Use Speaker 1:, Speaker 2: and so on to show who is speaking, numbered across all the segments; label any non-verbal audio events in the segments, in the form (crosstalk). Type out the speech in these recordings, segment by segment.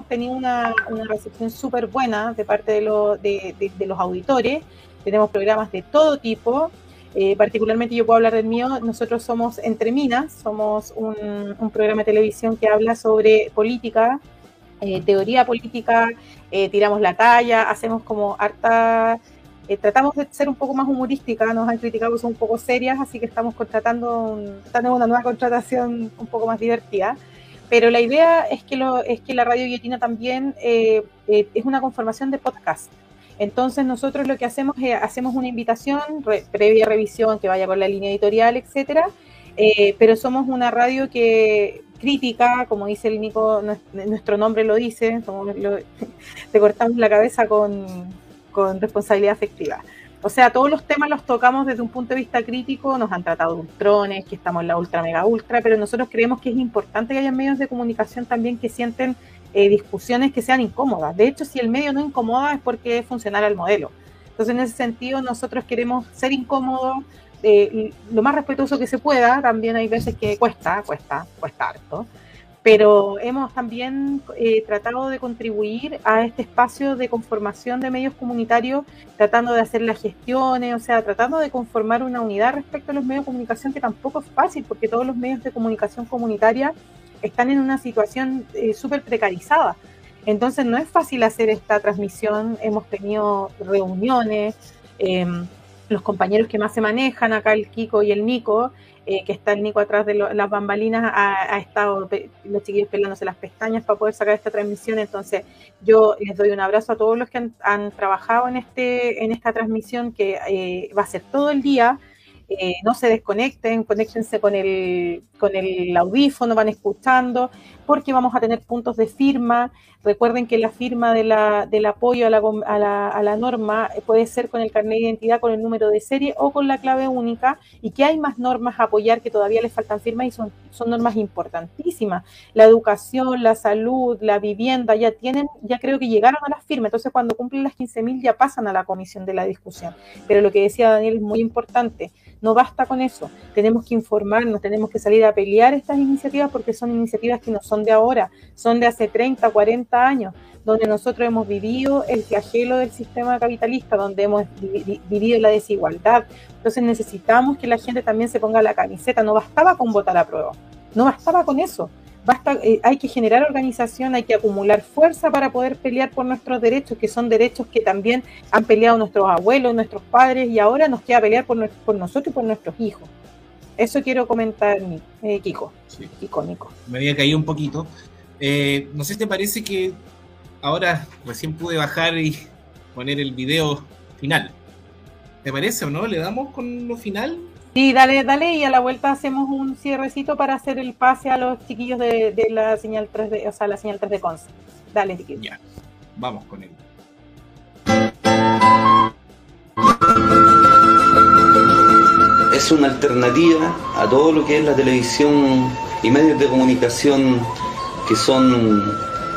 Speaker 1: hemos tenido una, recepción súper buena de parte de, de, los auditores. Tenemos programas de todo tipo. Eh, particularmente yo puedo hablar del mío. Nosotros somos Entre Minas, somos un, programa de televisión que habla sobre política, eh, teoría política, tiramos la talla, hacemos como harta eh, tratamos de ser un poco más humorística, nos han criticado que son un poco serias, así que estamos contratando, estamos una nueva contratación un poco más divertida. Pero la idea es que, lo, es que la radio guillotina también eh, eh, es una conformación de podcast. Entonces nosotros lo que hacemos es hacemos una invitación, previa revisión, que vaya con la línea editorial, etcétera, pero somos una radio que crítica, como dice el Nico, nuestro nombre lo dice, (laughs) te cortamos la cabeza con, con responsabilidad afectiva. O sea, todos los temas los tocamos desde un punto de vista crítico, nos han tratado de ultrones, que estamos en la ultra mega ultra, pero nosotros creemos que es importante que haya medios de comunicación también que sienten eh, discusiones que sean incómodas. De hecho, si el medio no incomoda es porque es funcional al modelo. Entonces, en ese sentido, nosotros queremos ser incómodos, eh, lo más respetuoso que se pueda. También hay veces que cuesta, cuesta, cuesta harto pero hemos también eh, tratado de contribuir a este espacio de conformación de medios comunitarios, tratando de hacer las gestiones, o sea, tratando de conformar una unidad respecto a los medios de comunicación, que tampoco es fácil, porque todos los medios de comunicación comunitaria están en una situación eh, súper precarizada. Entonces no es fácil hacer esta transmisión, hemos tenido reuniones, em, los compañeros que más se manejan, acá el Kiko y el Nico, eh, que está el Nico atrás de las bambalinas, ha, estado los chiquillos pelándose las pestañas para poder sacar esta transmisión. Entonces, yo les doy un abrazo a todos los que han, trabajado en, este, en esta transmisión, que eh, va a ser todo el día. Eh, no se desconecten, conéctense con el, con el audífono, van escuchando, porque vamos a tener puntos de firma. Recuerden que la firma del apoyo a la, a, la, a la, norma puede ser con el carnet de identidad, con el número de serie o con la clave única, y que hay más normas a apoyar que todavía les faltan firmas y son, son normas importantísimas. La educación, la salud, la vivienda, ya tienen, ya creo que llegaron a las firmas, entonces cuando cumplen las 15.000 ya pasan a la comisión de la discusión. Pero lo que decía Daniel es muy importante no basta con eso, tenemos que informarnos, tenemos que salir a pelear estas iniciativas porque son iniciativas que no son de ahora, son de hace 30, 40 años, donde nosotros hemos vivido el flagelo del sistema capitalista, donde hemos vivido la desigualdad. Entonces necesitamos que la gente también se ponga la camiseta, no bastaba con votar a prueba, no bastaba con eso basta, eh, hay que generar organización, hay que acumular fuerza para poder pelear por nuestros derechos, que son derechos que también han peleado nuestros abuelos, nuestros padres, y ahora nos queda pelear por, por nosotros y por nuestros hijos. Eso quiero comentar, eh, Kiko. Sí. Kiko, Nico.
Speaker 2: Me había caído un poquito. Eh, no sé si te parece que ahora recién pude bajar y poner el video final. ¿Te parece o no? ¿Le damos con lo final?
Speaker 1: Sí, dale, dale, y a la vuelta hacemos un cierrecito para hacer el pase a los chiquillos de, la señal 3D, o sea, la señal 3 de Conce. Dale, chiquillos.
Speaker 2: Ya, vamos con él.
Speaker 3: Es una alternativa a todo lo que es la televisión y medios de comunicación que son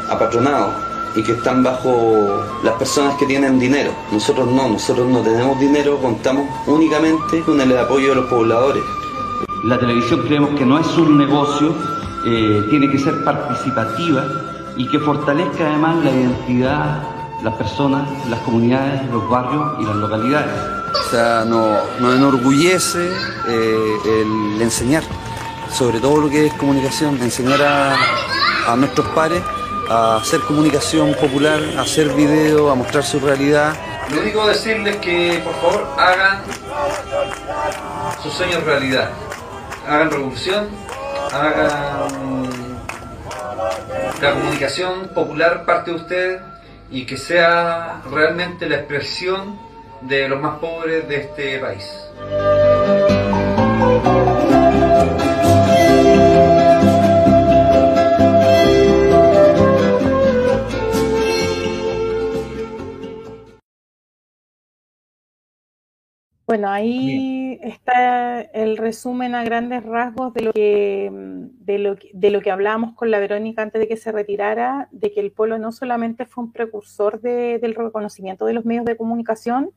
Speaker 3: apatronados y que están bajo las personas que tienen dinero. Nosotros no, nosotros no tenemos dinero, contamos únicamente con el apoyo de los pobladores.
Speaker 4: La televisión creemos que no es un negocio, eh, tiene que ser participativa y que fortalezca además la identidad, las personas, las comunidades, los barrios y las localidades.
Speaker 3: O sea, nos, enorgullece eh, el enseñar, sobre todo lo que es comunicación, enseñar a, a nuestros pares a hacer comunicación popular, a hacer video, a mostrar su realidad.
Speaker 5: Lo único decirles que por favor hagan sus sueños realidad. Hagan revolución, hagan la comunicación popular parte de ustedes y que sea realmente la expresión de los más pobres de este país.
Speaker 1: Bueno, ahí está el resumen a grandes rasgos de lo que de lo, de lo que hablábamos con la Verónica antes de que se retirara, de que el Polo no solamente fue un precursor del reconocimiento de los medios de comunicación,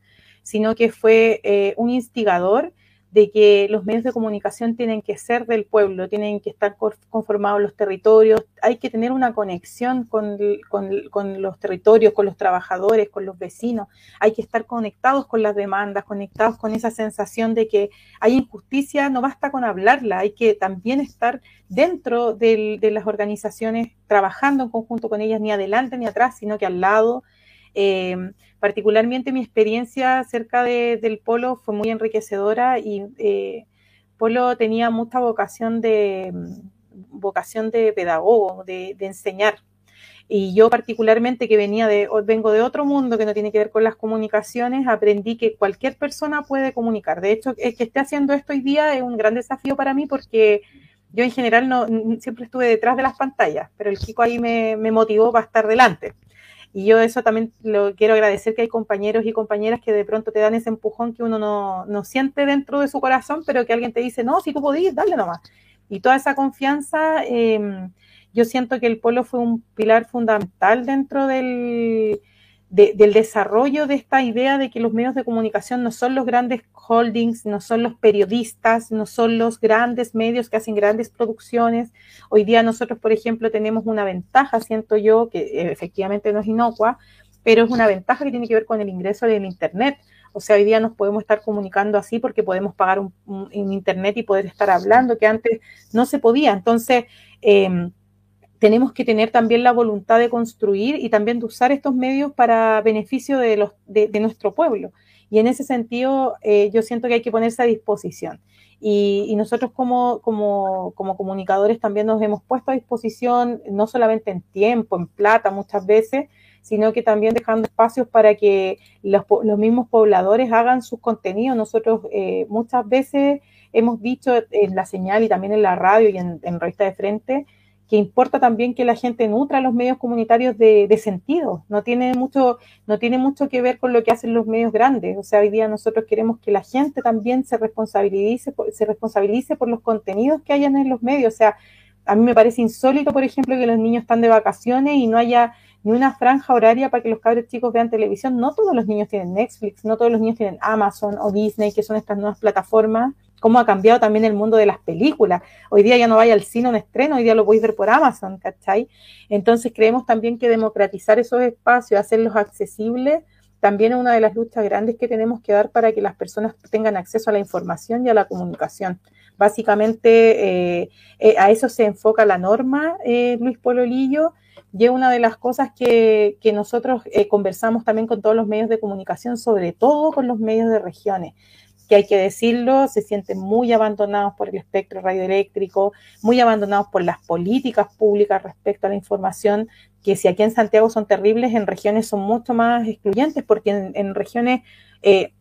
Speaker 1: sino que fue eh, un instigador de que los medios de comunicación tienen que ser del pueblo, tienen que estar conformados los territorios, hay que tener una conexión con, con, los territorios, con los trabajadores, con los vecinos, hay que estar conectados con las demandas, conectados con esa sensación de que hay injusticia, no basta con hablarla, hay que también estar dentro de las organizaciones, trabajando en conjunto con ellas, ni adelante ni atrás, sino que al lado. Eh, particularmente mi experiencia cerca del polo fue muy enriquecedora y eh, Polo tenía mucha vocación de vocación de pedagogo, de, enseñar. Y yo particularmente que venía de, vengo de otro mundo que no tiene que ver con las comunicaciones, aprendí que cualquier persona puede comunicar. De hecho, el que esté haciendo esto hoy día es un gran desafío para mí porque yo en general no, siempre estuve detrás de las pantallas, pero el Kiko ahí me, me motivó para estar delante. Y yo eso también lo quiero agradecer que hay compañeros y compañeras que de pronto te dan ese empujón que uno no, siente dentro de su corazón, pero que alguien te dice, no, si tú podís, dale nomás. Y toda esa confianza, em, yo siento que el polo fue un pilar fundamental dentro del, del desarrollo de esta idea de que los medios de comunicación no son los grandes holdings, no son los periodistas, no son los grandes medios que hacen grandes producciones. Hoy día nosotros, por ejemplo, tenemos una ventaja, siento yo, que eh, efectivamente no es inocua, pero es una ventaja que tiene que ver con el ingreso del Internet. O sea, hoy día nos podemos estar comunicando así porque podemos pagar un, Internet y poder estar hablando, que antes no se podía. Entonces, eh, tenemos que tener también la voluntad de construir y también de usar estos medios para beneficio de, los, de, nuestro pueblo. Y en ese sentido, eh, yo siento que hay que ponerse a disposición. Y, nosotros como, como, como, comunicadores también nos hemos puesto a disposición, no solamente en tiempo, en plata muchas veces, sino que también dejando espacios para que los, los mismos pobladores hagan sus contenidos. Nosotros eh, muchas veces hemos dicho en la señal y también en la radio y en, en Revista de Frente, que importa también que la gente nutra los medios comunitarios de, sentido. No tiene, mucho, no tiene mucho que ver con lo que hacen los medios grandes. O sea, hoy día nosotros queremos que la gente también se responsabilice, se responsabilice por los contenidos que hayan en los medios. O sea, a mí me parece insólito, por ejemplo, que los niños están de vacaciones y no haya ni una franja horaria para que los cabros chicos vean televisión. No todos los niños tienen Netflix, no todos los niños tienen Amazon o Disney, que son estas nuevas plataformas cómo ha cambiado también el mundo de las películas. Hoy día ya no vaya al cine un estreno, hoy día lo podéis ver por Amazon, ¿cachai? Entonces creemos también que democratizar esos espacios, hacerlos accesibles, también es una de las luchas grandes que tenemos que dar para que las personas tengan acceso a la información y a la comunicación. Básicamente eh, eh, a eso se enfoca la norma, eh, Luis Pololillo, y es una de las cosas que, que nosotros conversamos también con todos los medios de comunicación, sobre todo con los medios de regiones que hay que decirlo, se sienten muy abandonados por el espectro radioeléctrico, muy abandonados por las políticas públicas respecto a la información, que si aquí en Santiago son terribles, en regiones son mucho más excluyentes, porque en, regiones eh,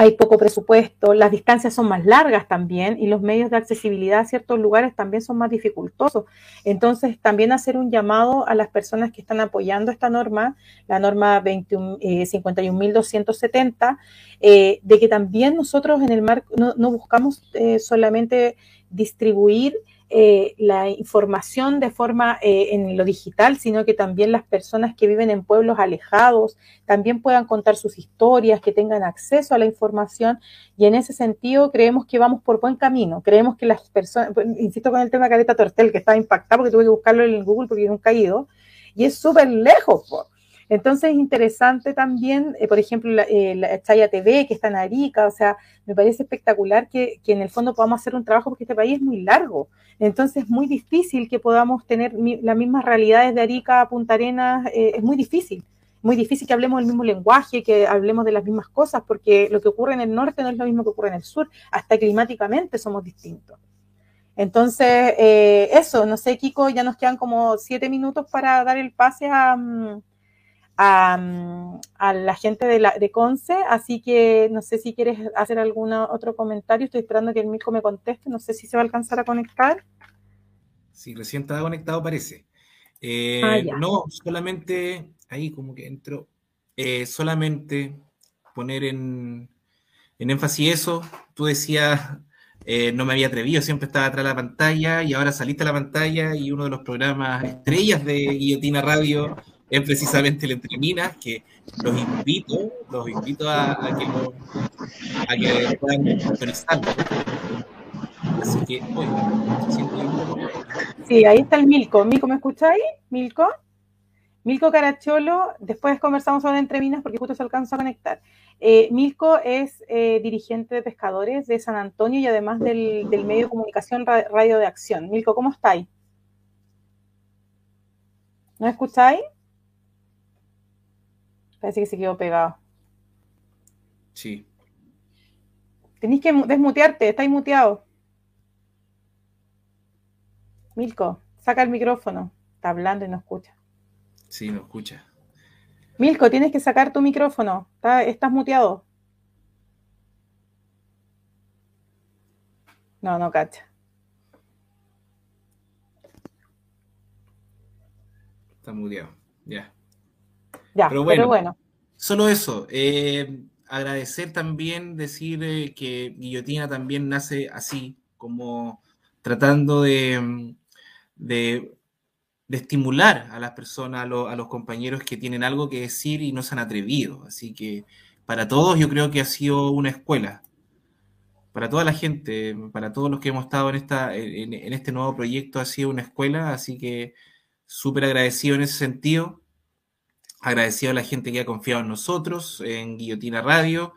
Speaker 1: hay poco presupuesto, las distancias son más largas también y los medios de accesibilidad a ciertos lugares también son más dificultosos. Entonces, también hacer un llamado a las personas que están apoyando esta norma, la norma 51.270, eh, eh, de que también nosotros en el marco no, buscamos eh, solamente distribuir eh, la información de forma eh, en lo digital, sino que también las personas que viven en pueblos alejados también puedan contar sus historias, que tengan acceso a la información y en ese sentido creemos que vamos por buen camino. Creemos que las personas, pues, insisto con el tema de Careta Tortel, que estaba impactado porque tuve que buscarlo en Google porque nunca he ido, y es súper lejos. Entonces es interesante también, eh, por ejemplo, la, eh, Chaya TV, que está en Arica, o sea, me parece espectacular que, en el fondo podamos hacer un trabajo porque este país es muy largo. Entonces es muy difícil que podamos tener las mismas realidades de Arica a Punta Arenas, eh, es muy difícil. Muy difícil que hablemos el mismo lenguaje, que hablemos de las mismas cosas, porque lo que ocurre en el norte no es lo mismo que ocurre en el sur, hasta climáticamente somos distintos. Entonces, eso, no sé, Kiko, ya nos quedan como siete minutos para dar el pase a, mm, a, la gente de, la, de Conce, así que no sé si quieres hacer algún otro comentario, estoy esperando que el Mirko me conteste, no sé si se va a alcanzar a conectar.
Speaker 2: Sí, recién estaba conectado parece. Eh, ah, no, solamente, ahí como que entro, eh, solamente poner en, en énfasis eso, tú decías, eh, no me había atrevido, siempre estaba atrás de la pantalla y ahora saliste a la pantalla y uno de los programas estrellas de Guillotina Radio es precisamente el Entre Minas, que los invito, los invito a, que, lo, a que puedan sintonizarlo. Así que,
Speaker 1: Sí, ahí está el Milko. Milko, ¿me escucháis? Milko. Milko Caracholo, después conversamos sobre Entre Minas porque justo se alcanzó a conectar. Eh, Milko es eh, dirigente de pescadores de San Antonio y además del, del medio de comunicación Radio de Acción. Milko, ¿cómo estáis? ¿No escucháis? Parece que se quedó pegado.
Speaker 2: Sí.
Speaker 1: Tenéis que desmutearte, estáis muteado. Milko, saca el micrófono. Está hablando y no escucha.
Speaker 2: Sí, no escucha.
Speaker 1: Milko, tienes que sacar tu micrófono. estás muteado. No, no cacha.
Speaker 2: Está muteado, ya.
Speaker 1: Ya, pero bueno.
Speaker 2: Solo eso. Eh, agradecer también, decir eh, que Guillotina también nace así, como tratando de, de, estimular a las personas, a, a, los compañeros que tienen algo que decir y no se han atrevido. Así que para todos yo creo que ha sido una escuela. Para toda la gente, para todos los que hemos estado en, esta, en, en este nuevo proyecto ha sido una escuela, así que súper agradecido en ese sentido agradecido a la gente que ha confiado en nosotros, en Guillotina Radio,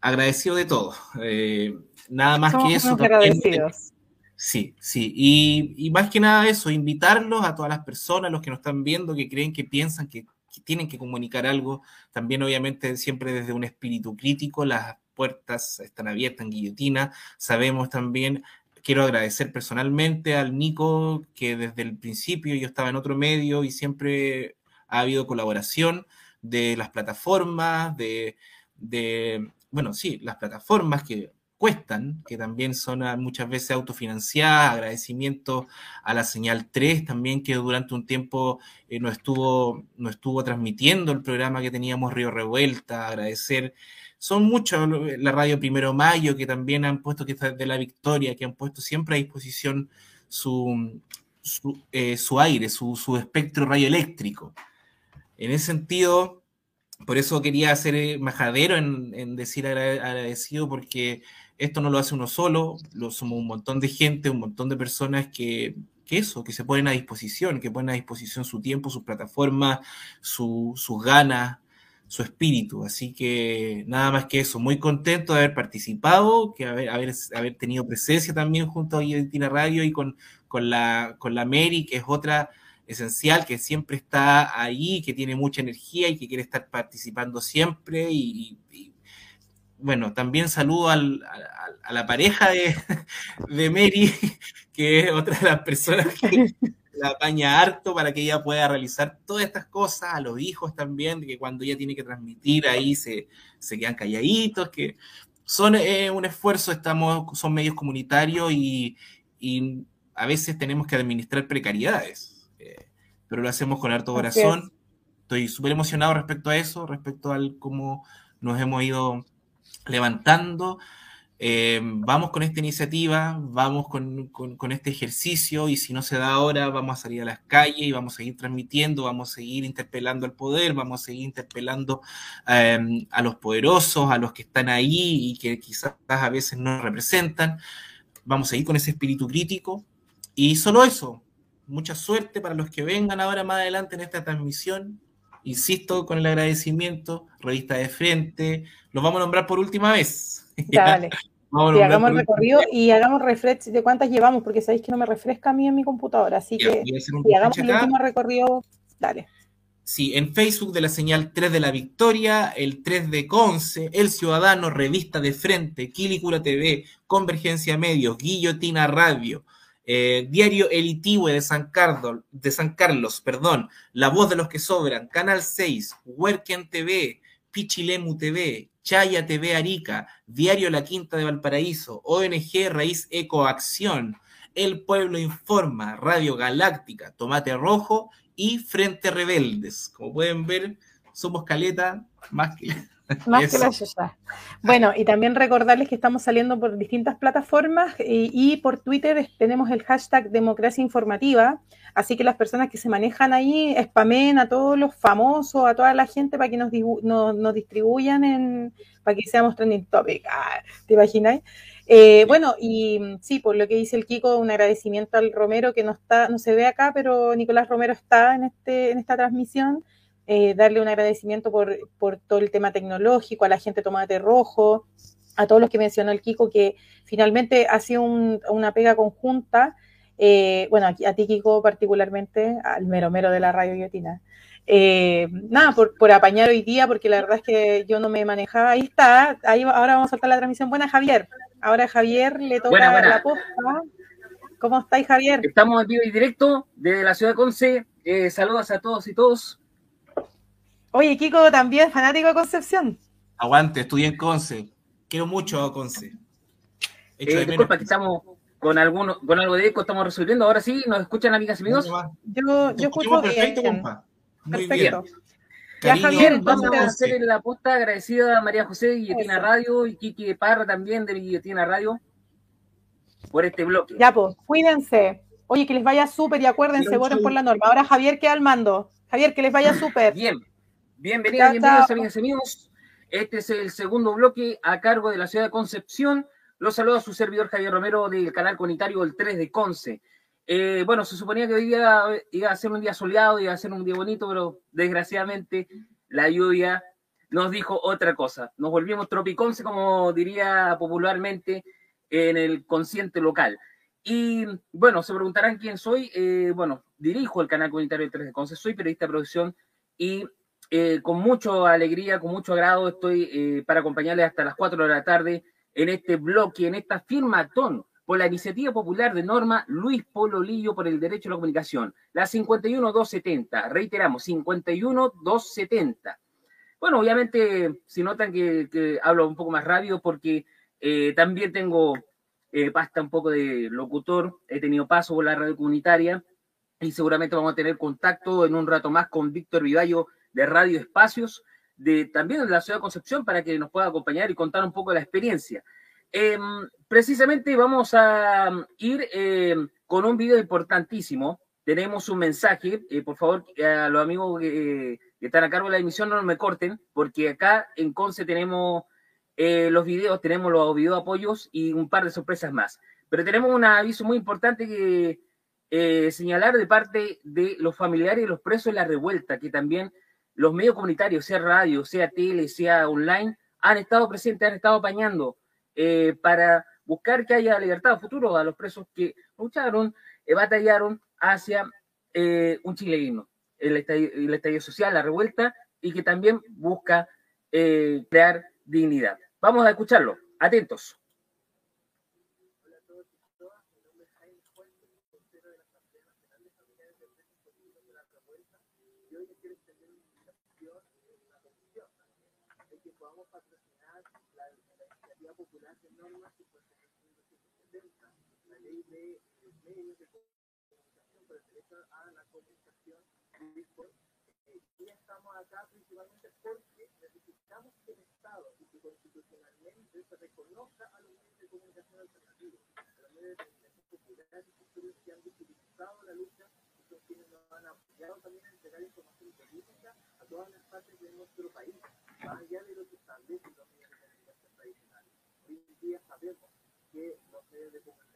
Speaker 2: agradecido de todo. Eh, nada más que eso.
Speaker 1: agradecidos.
Speaker 2: Sí, sí. Y, más que nada eso, invitarlos a todas las personas, los que nos están viendo, que creen, que piensan que, tienen que comunicar algo. También, obviamente, siempre desde un espíritu crítico, las puertas están abiertas en Guillotina. Sabemos también quiero agradecer personalmente al Nico, que desde el principio yo estaba en otro medio y siempre ha habido colaboración de las plataformas, de, bueno, sí, las plataformas que cuestan, que también son muchas veces autofinanciadas, agradecimiento a la señal 3 también que durante un tiempo eh, no, estuvo, no estuvo transmitiendo el programa que teníamos Río Revuelta, agradecer, son muchos, la radio Primero Mayo que también han puesto, que está de la Victoria, que han puesto siempre a disposición su, su, eh, aire, su, su espectro radioeléctrico. En ese sentido, por eso quería ser eh, majadero en, decir agradecido, porque esto no lo hace uno solo, lo somos un montón de gente, un montón de personas que, eso, que se ponen a disposición, que ponen a disposición su tiempo, sus plataformas, sus ganas, su espíritu. Así que nada más que eso, muy contento de haber participado, que haber, haber, tenido presencia también junto a Argentina Radio y con, con, la, con la Mary, que es otra esencial, que siempre está ahí, que tiene mucha energía y que quiere estar participando siempre. Y, bueno, también saludo a, la pareja de, (laughs) de, Mary, (laughs) que es otra de las personas que (laughs) la apaña harto para que ella pueda realizar todas estas cosas, a los hijos también, que cuando ella tiene que transmitir ahí se, se quedan calladitos, que son eh, un esfuerzo, estamos, son medios comunitarios y, y a veces tenemos que administrar precariedades pero lo hacemos con harto corazón. Estoy súper emocionado respecto a eso, respecto al cómo nos hemos ido levantando. Eh, vamos con esta iniciativa, vamos con, con, este ejercicio y si no se da ahora, vamos a salir a las calles y vamos a seguir transmitiendo, vamos a seguir interpelando al poder, vamos a seguir interpelando em, a los poderosos, a los que están ahí y que quizás a veces no representan. Vamos a seguir con ese espíritu crítico y solo eso, mucha suerte para los que vengan ahora más adelante en esta transmisión. Insisto con el agradecimiento, revista de frente, los vamos a nombrar por última vez. (laughs)
Speaker 1: Dale. hagamos el recorrido y hagamos refresh de cuántas llevamos, porque sabéis que no me refresca a mí en mi computadora. Así que si hagamos el último recorrido, dale.
Speaker 2: Sí, en Facebook de la señal 3 de la Victoria, el 3 de Conce, El Ciudadano, Revista de Frente, Quilicura TV, Convergencia Medios, Guillotina Radio, eh, Diario Elitivo de San, de San Carlos, perdón, La Voz de los que Sobran, Canal 6, Huerquen TV, Pichilemu TV, Chaya TV Arica, Diario La Quinta de Valparaíso, ONG Raíz Ecoacción, El Pueblo Informa, Radio Galáctica, Tomate Rojo y Frente Rebeldes. Como pueden ver, somos caleta Más que (laughs)
Speaker 1: Más que la Yuya. Bueno, y también recordarles que estamos saliendo por distintas plataformas y, por Twitter tenemos el hashtag democracia informativa, así que las personas que se manejan ahí spamen a todos los famosos, a toda la gente para que nos, nos, distribuyan en, para que seamos trending topic. Ah, ¿Te imagináis? Eh, bueno, y sí, por lo que dice el Kiko, un agradecimiento al Romero que no está, no se ve acá, pero Nicolás Romero está en este, en esta transmisión. Eh, darle un agradecimiento por, por, todo el tema tecnológico, a la gente Tomate Rojo, a todos los que mencionó el Kiko, que finalmente ha sido una pega conjunta. Eh, bueno, a, ti, Kiko, particularmente, al mero mero de la radio guillotina. Eh, nada, por, por, apañar hoy día, porque la verdad es que yo no me manejaba. Ahí está, ahí ahora vamos a soltar la transmisión. Buena, Javier. Ahora Javier le toca la posta. ¿Cómo estáis, Javier?
Speaker 6: Estamos en vivo y directo desde la ciudad de Conce. saludos a todos y todos.
Speaker 1: Oye, Kiko también fanático de Concepción.
Speaker 2: Aguante, estudié en Conce. Quiero mucho a Conce.
Speaker 6: Eh, disculpa que estamos con alguno, con algo de eco, estamos resolviendo. Ahora sí, ¿nos escuchan, amigas y amigos?
Speaker 1: Yo, yo escucho perfecto, bien. Compa.
Speaker 6: Muy perfecto. Bien. Ya, Javier, vamos a hacer la posta agradecida a María José de Guillotina Radio y Kiki de Parra también de Guillotina Radio por este bloque.
Speaker 1: Ya, pues, cuídense. Oye, que les vaya súper y acuérdense, voten por la norma. Ahora Javier queda al mando. Javier, que les vaya (clears throat) súper.
Speaker 6: Bien. Bienvenidos, bienvenidos amigas y amigos. Este es el segundo bloque a cargo de la ciudad de Concepción. Los saluda su servidor Javier Romero del canal comunitario El 3 de Conce. Eh, bueno, se suponía que hoy día iba a ser un día soleado, iba a ser un día bonito, pero desgraciadamente la lluvia nos dijo otra cosa. Nos volvimos tropiconce, como diría popularmente en el consciente local. Y bueno, se preguntarán quién soy. Eh, bueno, dirijo el canal comunitario El 3 de Conce, soy periodista de producción y eh, con mucha alegría, con mucho agrado, estoy eh, para acompañarles hasta las 4 de la tarde en este bloque, en esta firmatón por la iniciativa popular de Norma Luis Polo Lillo por el derecho a la comunicación, la 51270, reiteramos, 51270. Bueno, obviamente, si notan que, hablo un poco más rápido, porque eh, también tengo pasta un poco de locutor, he tenido paso por la radio comunitaria y seguramente vamos a tener contacto en un rato más con Víctor Vivallo de Radio Espacios, de, también de la ciudad de Concepción, para que nos pueda acompañar y contar un poco de la experiencia. Em, precisamente vamos a ir em, con un video importantísimo. Tenemos un mensaje, eh, por favor, a los amigos que, están a cargo de la emisión no me corten, porque acá en Conce tenemos eh, los videos, tenemos los video apoyos y un par de sorpresas más. Pero tenemos un aviso muy importante que eh, señalar de parte de los familiares y los presos de la revuelta, que también los medios comunitarios, sea radio, sea tele, sea online, han estado presentes, han estado apañando eh, para buscar que haya libertad futuro a los presos que lucharon, eh, batallaron hacia eh, un chileíno, el estadio, el estadio social, la revuelta, y que también busca crear dignidad. Vamos a escucharlo. Atentos. Y estamos acá principalmente porque necesitamos que el Estado y que constitucionalmente se reconozca a los medios de comunicación alternativos, a los medios de comunicación populares y que han visibilizado la lucha y son quienes nos han apoyado también en entregar información política a todas las partes de nuestro país, más allá de lo que establecen los medios de comunicación tradicionales. Hoy en día sabemos que los medios de comunicación,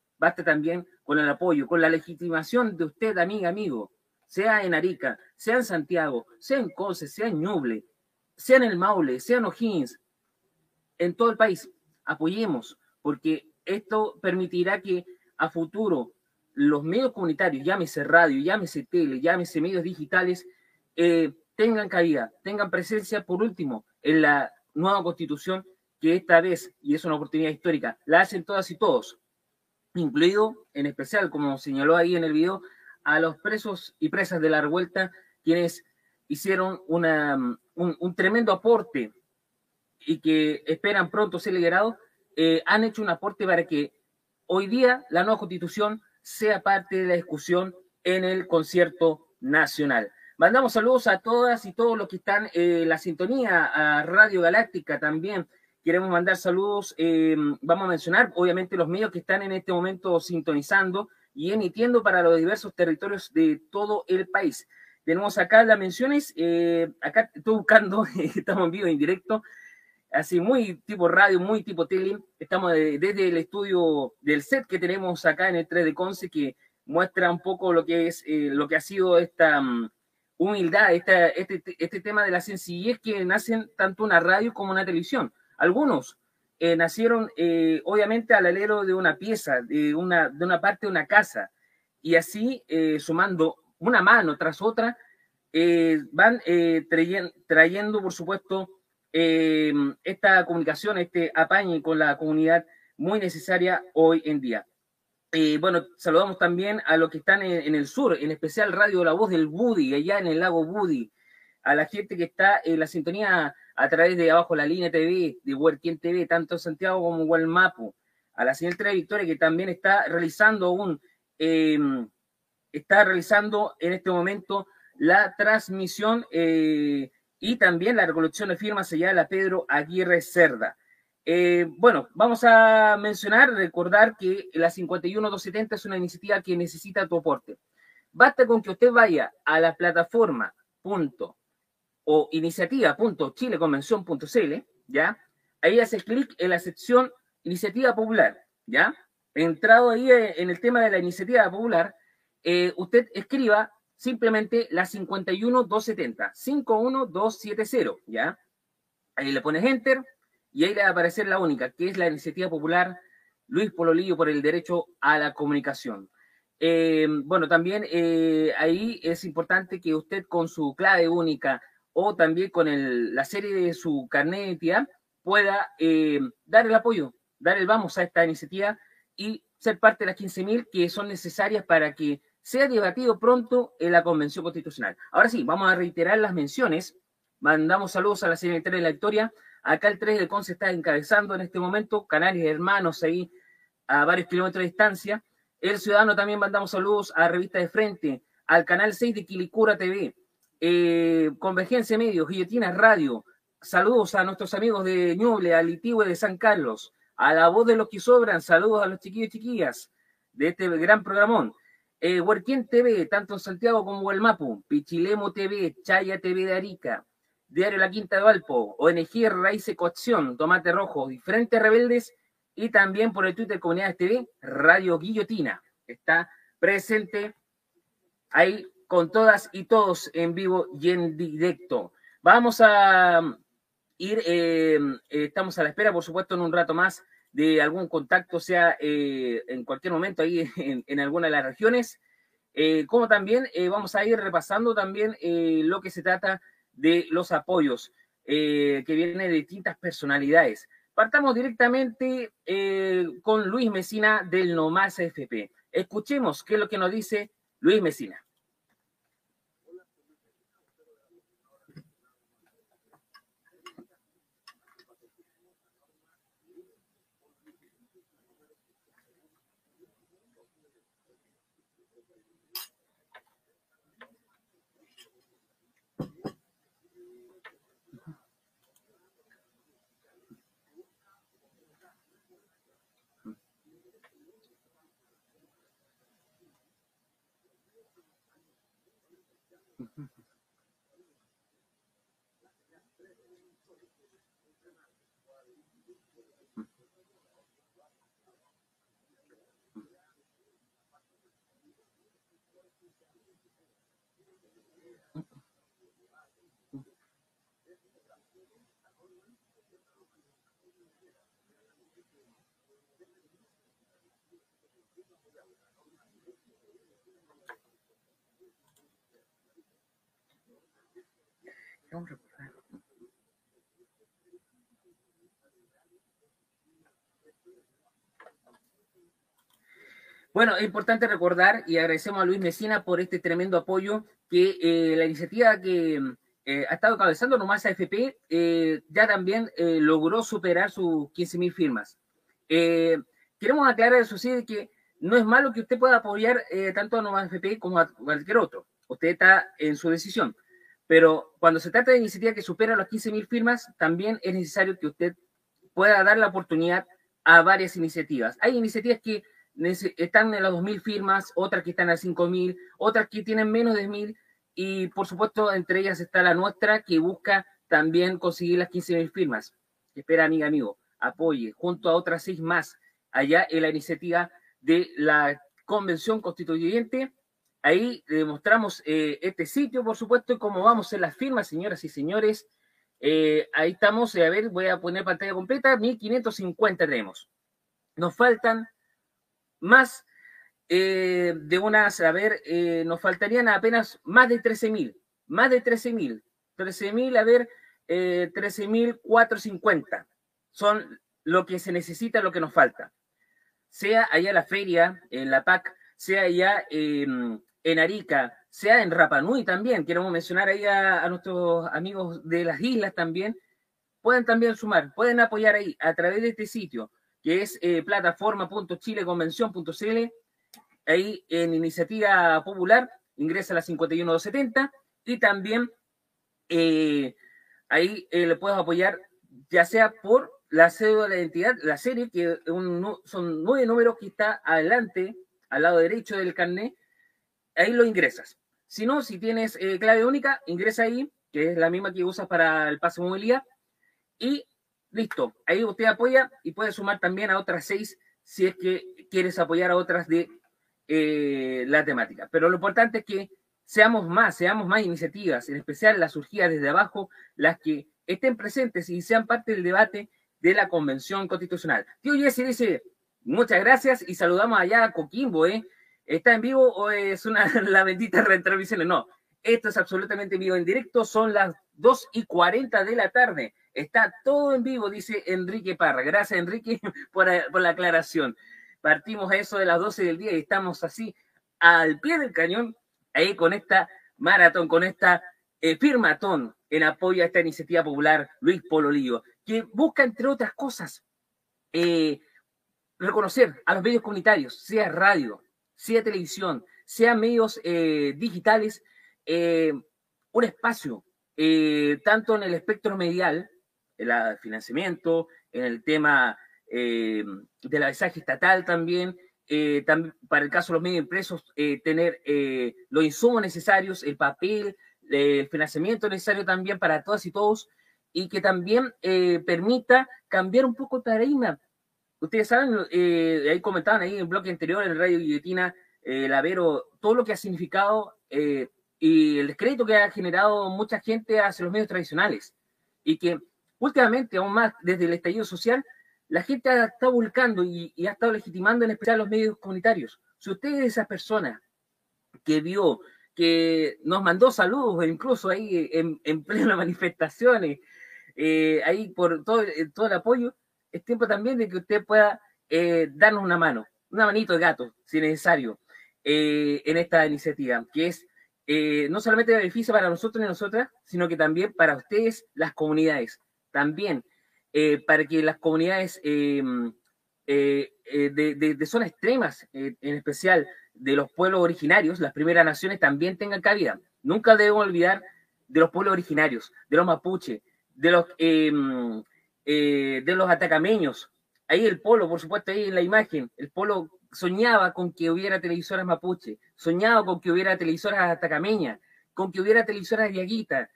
Speaker 6: basta también con el apoyo, con la legitimación de usted, amiga, amigo, sea en Arica, sea en Santiago, sea en Conce, sea en Ñuble, sea en el Maule, sea en O'Higgins, en todo el país. Apoyemos, porque esto permitirá que a futuro los medios comunitarios, llámese radio, llámese tele, llámese medios digitales, eh, tengan cabida, tengan presencia, por último, en la nueva constitución que esta vez, y es una oportunidad histórica, la hacen todas y todos, incluido en especial, como señaló ahí en el video, a los presos y presas de la revuelta, quienes hicieron una, un, tremendo aporte y que esperan pronto ser liberados, eh, han hecho un aporte para que hoy día la nueva constitución sea parte de la discusión en el concierto nacional. Mandamos saludos a todas y todos los que están en la sintonía, a Radio Galáctica también. Queremos mandar saludos, eh, vamos a mencionar obviamente los medios que están en este momento sintonizando y emitiendo para los diversos territorios de todo el país. Tenemos acá las menciones, eh, acá estoy buscando, (laughs) estamos en vivo en directo, así muy tipo radio, muy tipo tele. Estamos desde el estudio del set que tenemos acá en el 3 de Conce, que muestra un poco lo que es eh, lo que ha sido esta um, humildad, esta, este, este tema de la sencillez que nacen tanto una radio como una televisión. Algunos eh, nacieron eh, obviamente al alero de una pieza, de una, de una parte de una casa, y así sumando una mano tras otra, van trayendo, trayendo, por supuesto, esta comunicación, este apañe con la comunidad muy necesaria hoy en día. Eh, bueno, saludamos también a los que están en, el sur, en especial Radio La Voz del Budi, allá en el lago Budi, a la gente que está en la sintonía a través de abajo la línea TV, de Huerquien TV, tanto Santiago como Gualmapu, a la señal 3 Victoria que también está realizando un, em, está realizando en este momento la transmisión eh, y también la recolección de firmas de la Pedro Aguirre Cerda. Eh, bueno, vamos a mencionar, recordar que la 51270 es una iniciativa que necesita tu aporte. Basta con que usted vaya a la plataforma punto o iniciativa.chileconvención.cl, ¿ya? Ahí hace clic en la sección Iniciativa Popular, ¿ya? Entrado ahí en el tema de la iniciativa popular, eh, usted escriba simplemente la 51270, 51270, ¿ya? Ahí le pones Enter, y ahí le va a aparecer la única, que es la iniciativa popular Luis Pololillo por el derecho a la comunicación. Eh, bueno, también eh, ahí es importante que usted con su clave única o también con la serie de su carnet de identidad pueda eh, dar el apoyo, dar el vamos a esta iniciativa y ser parte de las 15.000 que son necesarias para que sea debatido pronto en la Convención Constitucional. Ahora sí, vamos a reiterar las menciones. Mandamos saludos a la secretaria de la Victoria, Acá el 3 de Conce está encabezando en este momento, canales hermanos ahí a varios kilómetros de distancia. El Ciudadano también mandamos saludos a Revista de Frente, al canal 6 de Quilicura TV, eh, Convergencia Medios, Guillotina Radio. Saludos a nuestros amigos de Ñuble, a Litigüe de San Carlos, a la voz de los que sobran, saludos a los chiquillos y chiquillas de este gran programón. Eh, TV, tanto en Santiago como en Mapu, Pichilemo TV, Chaya TV de Arica, Diario La Quinta de Valpo, ONG Raíz Coacción, Tomate Rojo, Diferentes Rebeldes y también por el Twitter Comunidades TV, Radio Guillotina. Está presente ahí con todas y todos en vivo y en directo. Vamos a um, ir, eh, eh, estamos a la espera, por supuesto, en un rato más de algún contacto, sea eh, en cualquier momento ahí (laughs) en, alguna de las regiones, como también vamos a ir repasando también lo que se trata de los apoyos eh, que vienen de distintas personalidades. Partamos directamente eh, con Luis Mesina del Nomás FP. Escuchemos qué es lo que nos dice Luis Mesina. Gracias. Bueno, es importante recordar y agradecemos a Luis Mesina por este tremendo apoyo que eh, la iniciativa que eh, ha estado cabezando nomás AFP eh, ya también eh, logró superar sus 15.000 firmas. queremos aclarar eso sí que no es malo que usted pueda apoyar tanto a Nomás AFP como a cualquier otro. Usted está en su decisión. Pero cuando se trata de iniciativas que superan las 15.000 firmas, también es necesario que usted pueda dar la oportunidad a varias iniciativas. Hay iniciativas que están en las 2.000 firmas, otras que están a 5.000, otras que tienen menos de 1.000 y por supuesto entre ellas está la nuestra que busca también conseguir las 15.000 firmas. Espera, amiga, amigo, apoye junto a otras seis más allá en la iniciativa de la Convención Constituyente. Ahí demostramos eh, este sitio, por supuesto, y cómo vamos en las firmas, señoras y señores. Eh, ahí estamos, a ver, voy a poner pantalla completa, 1550 tenemos. Nos faltan más eh, de unas, a ver, eh, nos faltarían apenas más de 13.000, más de 13.000, 13.000, a ver, eh, 13.450 son lo que se necesita, lo que nos falta. Sea allá la feria, en la PAC, sea allá en Arica, sea en Rapanui también, queremos mencionar ahí a, nuestros amigos de las islas también, pueden también sumar, pueden apoyar ahí a través de este sitio que es eh, plataforma.chileconvención.cl. Ahí en Iniciativa Popular ingresa a la 51270 y también eh, ahí eh, le puedes apoyar ya sea por la cédula de la identidad, la serie, que son nueve números que está adelante, al lado derecho del carnet, ahí lo ingresas. Si no, si tienes eh, clave única, ingresa ahí, que es la misma que usas para el pase de movilidad, y Listo, ahí usted apoya y puede sumar también a otras seis si es que quieres apoyar a otras de eh, la temática. Pero lo importante es que seamos más, seamos más iniciativas, en especial las surgidas desde abajo, las que estén presentes y sean parte del debate de la Convención Constitucional. Tío Jesse dice, muchas gracias y saludamos allá a Coquimbo, ¿eh? ¿Está en vivo o es una (laughs) la bendita retransmisión? No, esto es absolutamente vivo en directo, son las 2 y 40 de la tarde. Está todo en vivo, dice Enrique Parra. Gracias, Enrique, (laughs) por, la aclaración. Partimos a eso de las 12 del día y estamos así al pie del cañón, ahí con esta maratón, con esta eh, firmatón en apoyo a esta iniciativa popular Luis Pololillo, que busca, entre otras cosas, eh, reconocer a los medios comunitarios, sea radio, sea televisión, sea medios eh, digitales, un espacio, tanto en el espectro medial el financiamiento, en el tema eh, de la mensaje estatal también, eh, para el caso de los medios impresos, eh, tener los insumos necesarios, el papel, el financiamiento necesario también para todas y todos, y que también permita cambiar un poco de paradigma. Ustedes saben, ahí comentaban ahí en el bloque anterior, en Radio Guillotina, el Avero, todo lo que ha significado y el descrédito que ha generado mucha gente hacia los medios tradicionales, y que últimamente, aún más desde el estallido social, la gente ha estado volcando y, ha estado legitimando en especial los medios comunitarios. Si usted es esa persona que vio, que nos mandó saludos, incluso ahí en, en plena (laughs) manifestaciones, eh, ahí por todo, eh, todo el apoyo, es tiempo también de que usted pueda eh, darnos una mano, una manito de gato, si necesario, en esta iniciativa, que es no solamente beneficio para nosotros y nosotras, sino que también para ustedes, las comunidades también eh, para que las comunidades em, eh, eh, de, zonas extremas, en especial de los pueblos originarios, las primeras naciones, también tengan cabida. Nunca debemos olvidar de los pueblos originarios, de los mapuche, de los, em, de los atacameños. Ahí el polo, por supuesto, ahí en la imagen, el polo soñaba con que hubiera televisoras mapuche, soñaba con que hubiera televisoras atacameñas, con que hubiera televisoras diaguitas,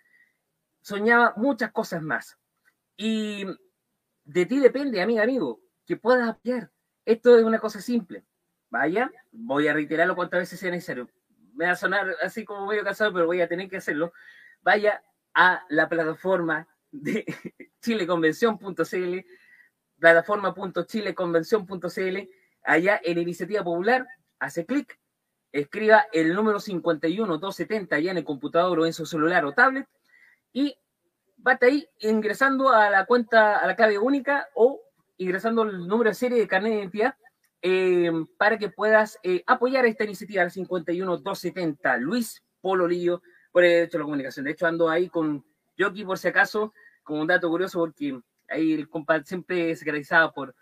Speaker 6: soñaba muchas cosas más. Y de ti depende, amiga, amigo, que puedas apoyar. Esto es una cosa simple. Vaya, voy a reiterarlo cuantas veces sea necesario. Me va a sonar así como medio cansado, pero voy a tener que hacerlo. Vaya a la plataforma de (laughs) chileconvención.cl, plataforma.chileconvención.cl, allá en Iniciativa Popular, hace clic, escriba el número 51270 allá en el computador o en su celular o tablet y va ahí ingresando a la cuenta, a la clave única o ingresando el número de serie de carnet de identidad eh, para que puedas eh, apoyar esta iniciativa al 51270. Luis Pololillo por el derecho a la comunicación. De hecho, ando ahí con Yoki por si acaso, como un dato curioso, porque ahí el compa siempre se caracterizaba por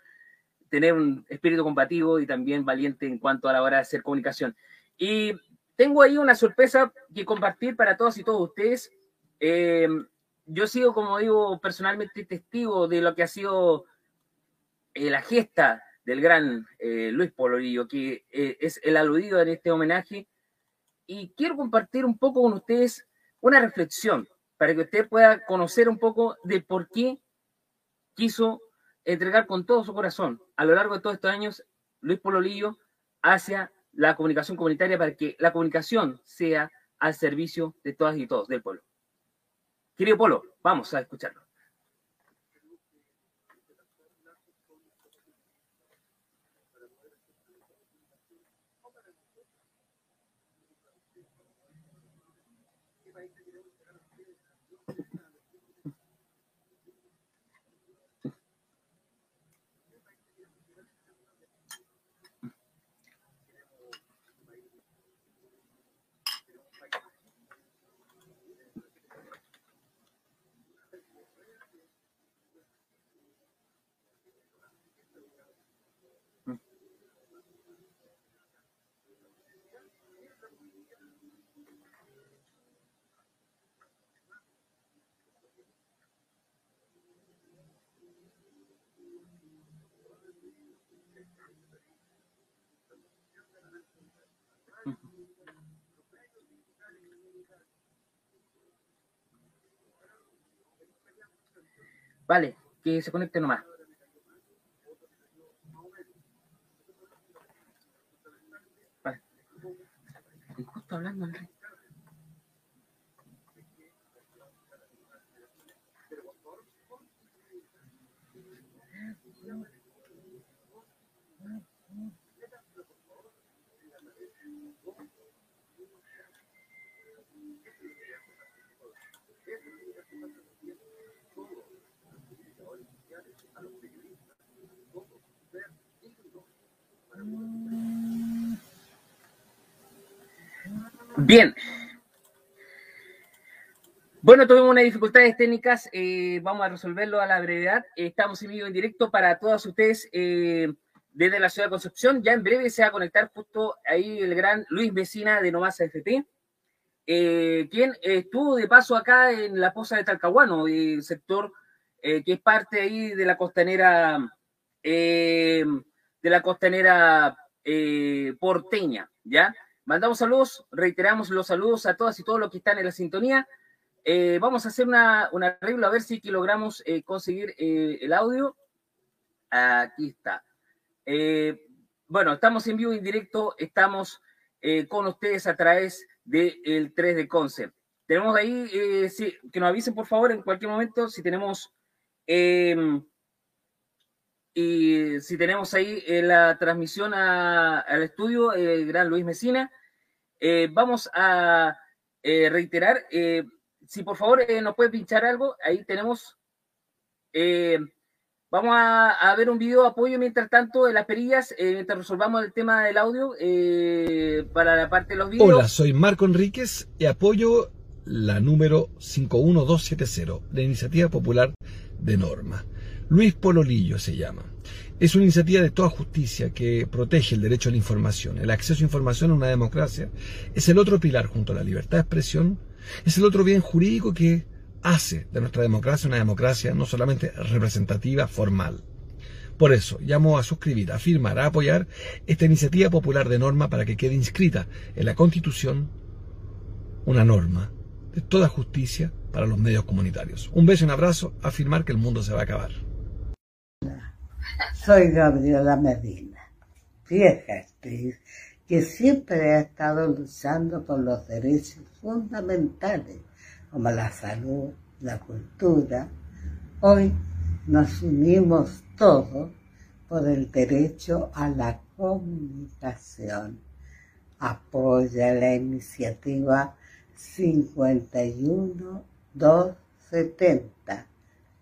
Speaker 6: tener un espíritu combativo y también valiente en cuanto a la hora de hacer comunicación. Y tengo ahí una sorpresa que compartir para todos y todos ustedes. Eh, yo sigo, como digo, personalmente testigo de lo que ha sido la gesta del gran eh, Luis Polorillo, que eh, es el aludido en este homenaje. Y quiero compartir un poco con ustedes una reflexión para que usted pueda conocer un poco de por qué quiso entregar con todo su corazón a lo largo de todos estos años Luis Pololillo hacia la comunicación comunitaria para que la comunicación sea al servicio de todas y todos del pueblo. Querido Polo, vamos a escucharlo. Vale, que se conecte nomás. Vale. Justo hablando, Enrique. Bien. Bueno, tuvimos unas dificultades técnicas, eh, vamos a resolverlo a la brevedad. Estamos en vivo en directo para todos ustedes eh, desde la ciudad de Concepción. Ya en breve se va a conectar justo ahí el gran Luis Vecina de Nomasa eh, quien estuvo de paso acá en la posa de Talcahuano, el sector que es parte ahí de la costanera, de la costanera porteña, ¿ya? Mandamos saludos, reiteramos los saludos a todas y todos los que están en la sintonía. Eh, vamos a hacer una, un arreglo a ver si logramos eh, conseguir eh, el audio. Aquí está. bueno, estamos en vivo en directo, estamos con ustedes a través del 3 de Concept. Tenemos ahí, que nos avisen por favor en cualquier momento si tenemos em, y si tenemos ahí la transmisión al estudio, el gran Luis Mesina, vamos a reiterar, si por favor nos puede pinchar algo, ahí tenemos, vamos a, ver un video de apoyo mientras tanto de las perillas, mientras resolvamos el tema del audio para la parte de los videos.
Speaker 7: Hola, soy Marco Enríquez y apoyo la número 51270 de Iniciativa Popular de Norma. Luis Pololillo se llama. Es una iniciativa de toda justicia que protege el derecho a la información. El acceso a información en una democracia es el otro pilar junto a la libertad de expresión, es el otro bien jurídico que hace de nuestra democracia una democracia no solamente representativa, formal. Por eso, llamo a suscribir, a firmar, a apoyar esta iniciativa popular de norma para que quede inscrita en la Constitución una norma de toda justicia para los medios comunitarios. Un beso y un abrazo, a afirmar que el mundo se va a acabar. (laughs)
Speaker 8: Soy Gabriela Medina, vieja actriz que siempre ha estado luchando por los derechos fundamentales como la salud, la cultura. Hoy nos unimos todos por el derecho a la comunicación. Apoya la iniciativa 51270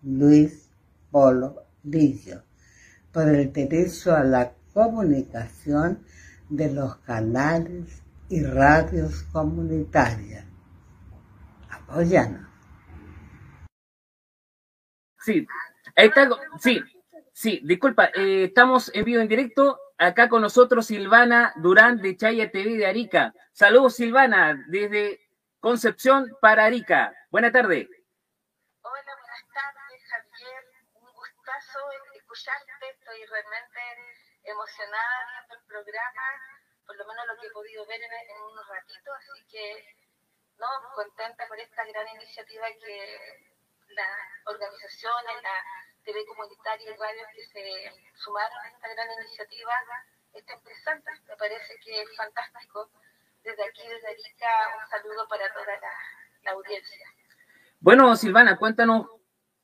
Speaker 8: Luis Polo Lillo por el derecho a la comunicación de los canales y radios comunitarias. Apóyanos.
Speaker 6: Sí, está, sí, sí, disculpa, eh, estamos en vivo en directo. Acá con nosotros Silvana Durán de Chaya TV de Arica. Saludos Silvana, desde Concepción para Arica. Buena tarde.
Speaker 9: Hola, buenas tardes Javier. Un gustazo escucharte. Estoy realmente emocionada viendo el programa, por lo menos lo que he podido ver en, en unos ratitos. Así que, no, contenta por esta gran iniciativa que las organizaciones, la TV comunitaria y radios que se sumaron a esta gran iniciativa estén presentes. Me parece que es fantástico. Desde aquí, desde Arica, un saludo para toda la, audiencia.
Speaker 6: Bueno, Silvana, cuéntanos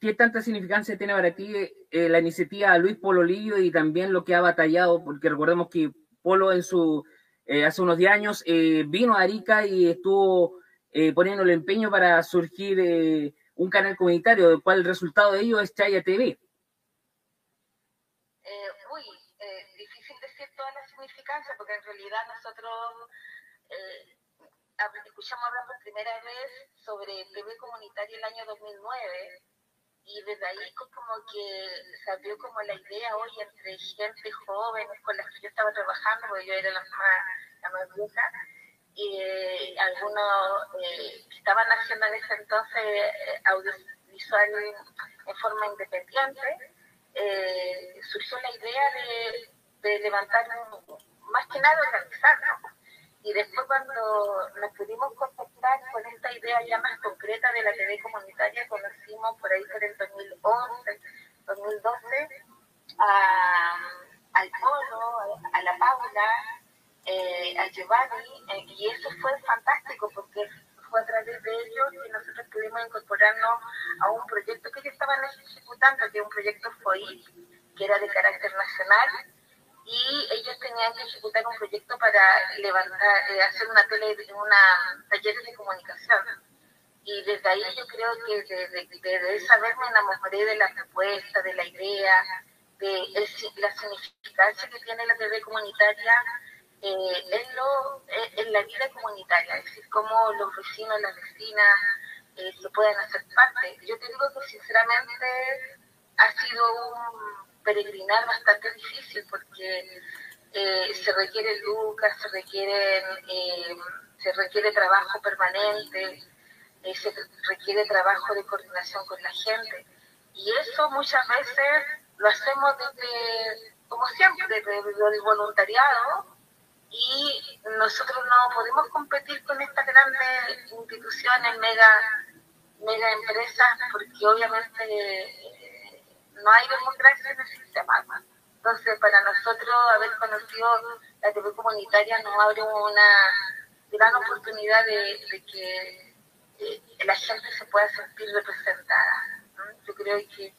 Speaker 6: qué tanta significancia tiene para ti eh, la iniciativa Luis Pololillo y también lo que ha batallado, porque recordemos que Polo en su eh, hace unos 10 años eh, vino a Arica y estuvo poniendo el empeño para surgir un canal comunitario, del cual el resultado de ello es Chaya TV.
Speaker 9: Eh, uy, eh, difícil decir toda la significancia, porque en realidad nosotros eh, escuchamos hablar por primera vez sobre TV comunitaria el año 2009 y desde ahí como que salió como la idea hoy entre gente joven con las que yo estaba trabajando, porque yo era la más, la más vieja, y algunos eh, que estaban haciendo en ese entonces eh, audiovisual en forma independiente, eh, surgió la idea de, de levantar, más que nada organizarnos. Y después cuando nos pudimos contactar con esta idea ya más concreta de la TV comunitaria, conocimos por ahí por el 2011, 2012, a, al Polo, a la Paula, eh, a Giovanni, eh, y eso fue fantástico porque fue a través de ellos que nosotros pudimos incorporarnos a un proyecto que ellos estaban ejecutando, que es un proyecto FOI, que era de carácter nacional, y ellos tenían que ejecutar un proyecto para levantar, eh, hacer una tele, una taller de comunicación. Y desde ahí yo creo que desde, de esa vez me enamoré de la propuesta, de la idea, de la significancia que tiene la TV comunitaria eh, en, lo, eh, en la vida comunitaria, es decir, cómo los vecinos, las vecinas eh, se pueden hacer parte. Yo te digo que sinceramente ha sido un peregrinar bastante difícil porque eh, se requiere lucas, se requiere, se requiere trabajo permanente, se requiere trabajo de coordinación con la gente. Y eso muchas veces lo hacemos desde, como siempre, desde el voluntariado, y nosotros no podemos competir con estas grandes instituciones, mega, mega empresas, porque obviamente eh, no hay democracia en el sistema. Entonces, para nosotros haber conocido la TV comunitaria nos abre una gran oportunidad de, que la gente se pueda sentir representada. Yo creo que,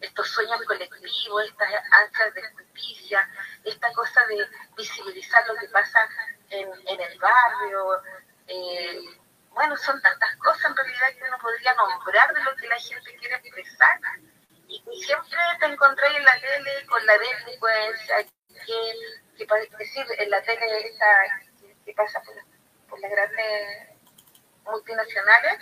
Speaker 9: estos sueños colectivos, estas ansias de justicia, esta cosa de visibilizar lo que pasa en, el barrio. Eh, bueno, son tantas cosas en realidad que uno podría nombrar de lo que la gente quiere expresar. Y, siempre te encontré en la tele con la delincuencia, que, que decir, en la tele esta que, pasa por, las grandes multinacionales,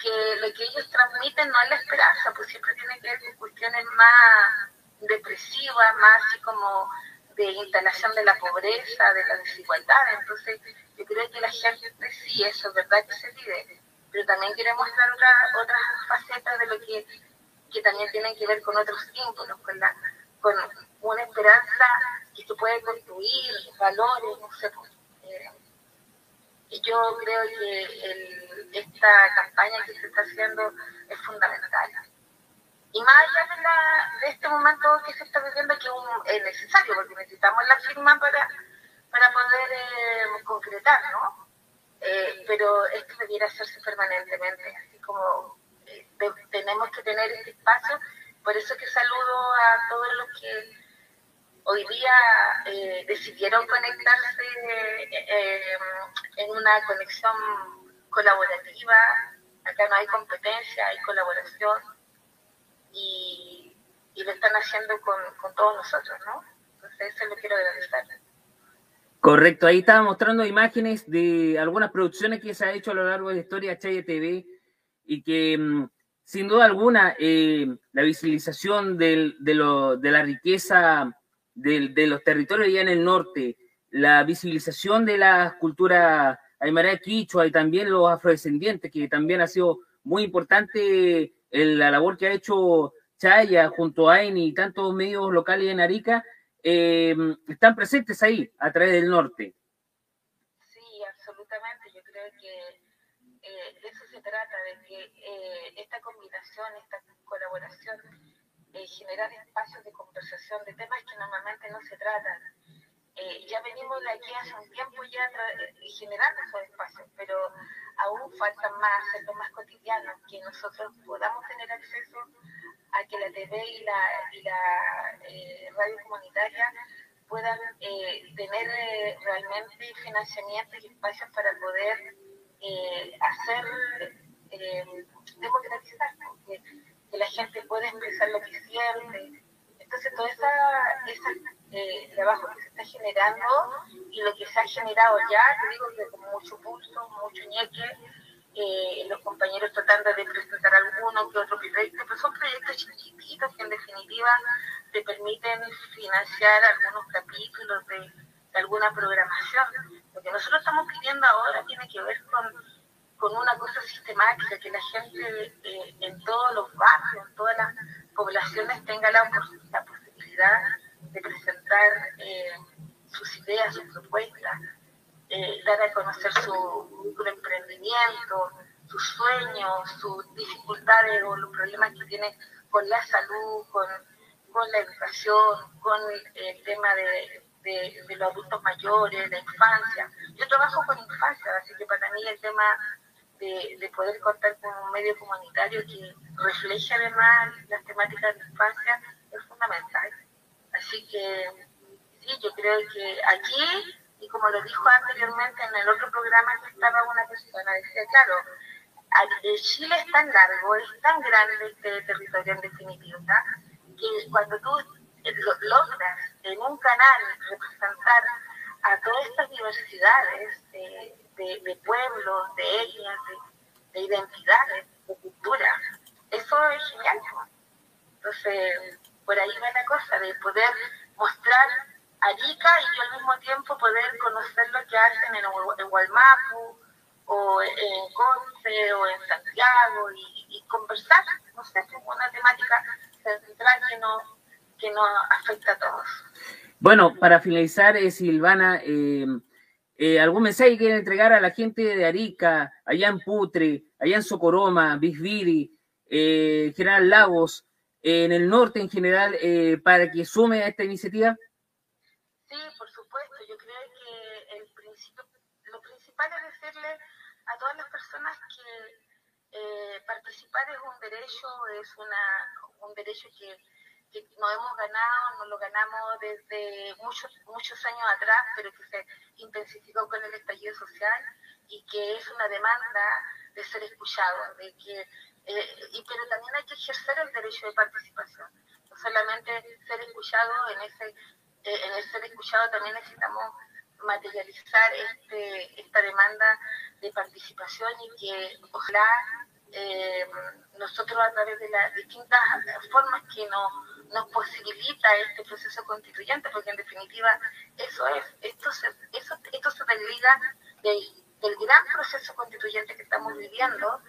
Speaker 9: que lo que ellos transmiten no es la esperanza, pues siempre tiene que ver con cuestiones más depresivas, más así como de instalación de la pobreza, de la desigualdad. Entonces, yo creo que la gente sí, eso es verdad que se vive, pero también quiere mostrar otras facetas de lo que, que también tienen que ver con otros símbolos, con, la, con una esperanza que se puede construir, valores, no sé. Pues, eh, yo creo que esta campaña que se está haciendo es fundamental. Y más allá de, la, de este momento que se está viviendo, que es necesario, porque necesitamos la firma para, para poder eh, concretar, ¿no? Eh, pero esto debiera hacerse permanentemente, así como eh, tenemos que tener este espacio. Por eso que saludo a todos los que hoy día decidieron conectarse en una conexión colaborativa. Acá no hay competencia, hay colaboración y, y lo están haciendo con, con todos nosotros, ¿no? Entonces eso lo quiero agradecer.
Speaker 6: Correcto, ahí estaba mostrando imágenes de algunas producciones que se ha hecho a lo largo de la historia Chaya TV y que mm, sin duda alguna eh, la visibilización del, de, de, la riqueza del, de los territorios allá en el norte, la visibilización de la cultura aymara quichua y también los afrodescendientes, que también ha sido muy importante la labor que ha hecho Chaya junto a AINI y tantos medios locales en Arica, eh, están presentes ahí, a través del norte.
Speaker 9: Sí, absolutamente. Yo creo que eh, de eso se trata, de que eh, esta combinación, esta colaboración, generar espacios de conversación de temas que normalmente no se tratan. ya venimos de aquí hace un tiempo ya generando esos espacios, pero aún faltan más, hacerlo más cotidianos, que nosotros podamos tener acceso a que la TV y la, eh, radio comunitaria puedan eh, tener eh, realmente financiamiento y espacios para poder hacer, democratizar, que, la gente pueda expresar lo que siente. Entonces, todo esa, esa trabajo que se está generando y lo que se ha generado ya, te digo que con mucho pulso, mucho ñeque, eh, los compañeros tratando de presentar alguno que otro proyecto, pero son proyectos chiquititos que en definitiva te permiten financiar algunos capítulos de, alguna programación. Lo que nosotros estamos pidiendo ahora tiene que ver con, con una cosa sistemática, que la gente eh, en todos los barrios, en todas las poblaciones tenga la, posibilidad de presentar eh, sus ideas, sus propuestas eh, dar a conocer su, emprendimiento, sus sueños, sus dificultades o los problemas que tiene con la salud, con, con la educación, con el tema de, de, los adultos mayores, la infancia. Yo trabajo con infancia, así que para mí el tema de, de, poder contar con un medio comunitario que refleje además las temáticas de infancia es fundamental. Así que sí, yo creo que aquí y como lo dijo anteriormente en el otro programa que estaba una persona, decía, claro, Chile es tan largo, es tan grande este territorio en definitiva, que cuando tú logras en un canal representar a todas estas diversidades de, pueblos, de etnias, de, identidades, de cultura, eso es genial. Entonces, por ahí va la cosa, de poder mostrar Arica y yo al mismo tiempo poder conocer lo que hacen en, en Gualmapu o en Conce o en Santiago y, conversar, no sé, es una temática central que nos que no afecta a todos.
Speaker 6: Bueno, para finalizar, eh, Silvana, eh, eh, ¿algún mensaje quieren entregar a la gente de Arica, allá en Putre, allá en Socoroma, Bisbiri, General Lagos, en el norte en general, para que sume a esta iniciativa?
Speaker 9: Sí, por supuesto. Yo creo que el principio, lo principal es decirle a todas las personas que eh, participar es un derecho, es una, un derecho que, que nos hemos ganado, nos lo ganamos desde muchos, muchos años atrás, pero que se intensificó con el estallido social y que es una demanda de ser escuchado, de que, eh, y, pero también hay que ejercer el derecho de participación, no solamente ser escuchado en ese eh, en el ser escuchado también necesitamos materializar este, esta demanda de participación y que ojalá eh, nosotros a través de las distintas formas que nos, nos posibilita este proceso constituyente, porque en definitiva eso es, esto se, esto se desliga del, del gran proceso constituyente que estamos viviendo,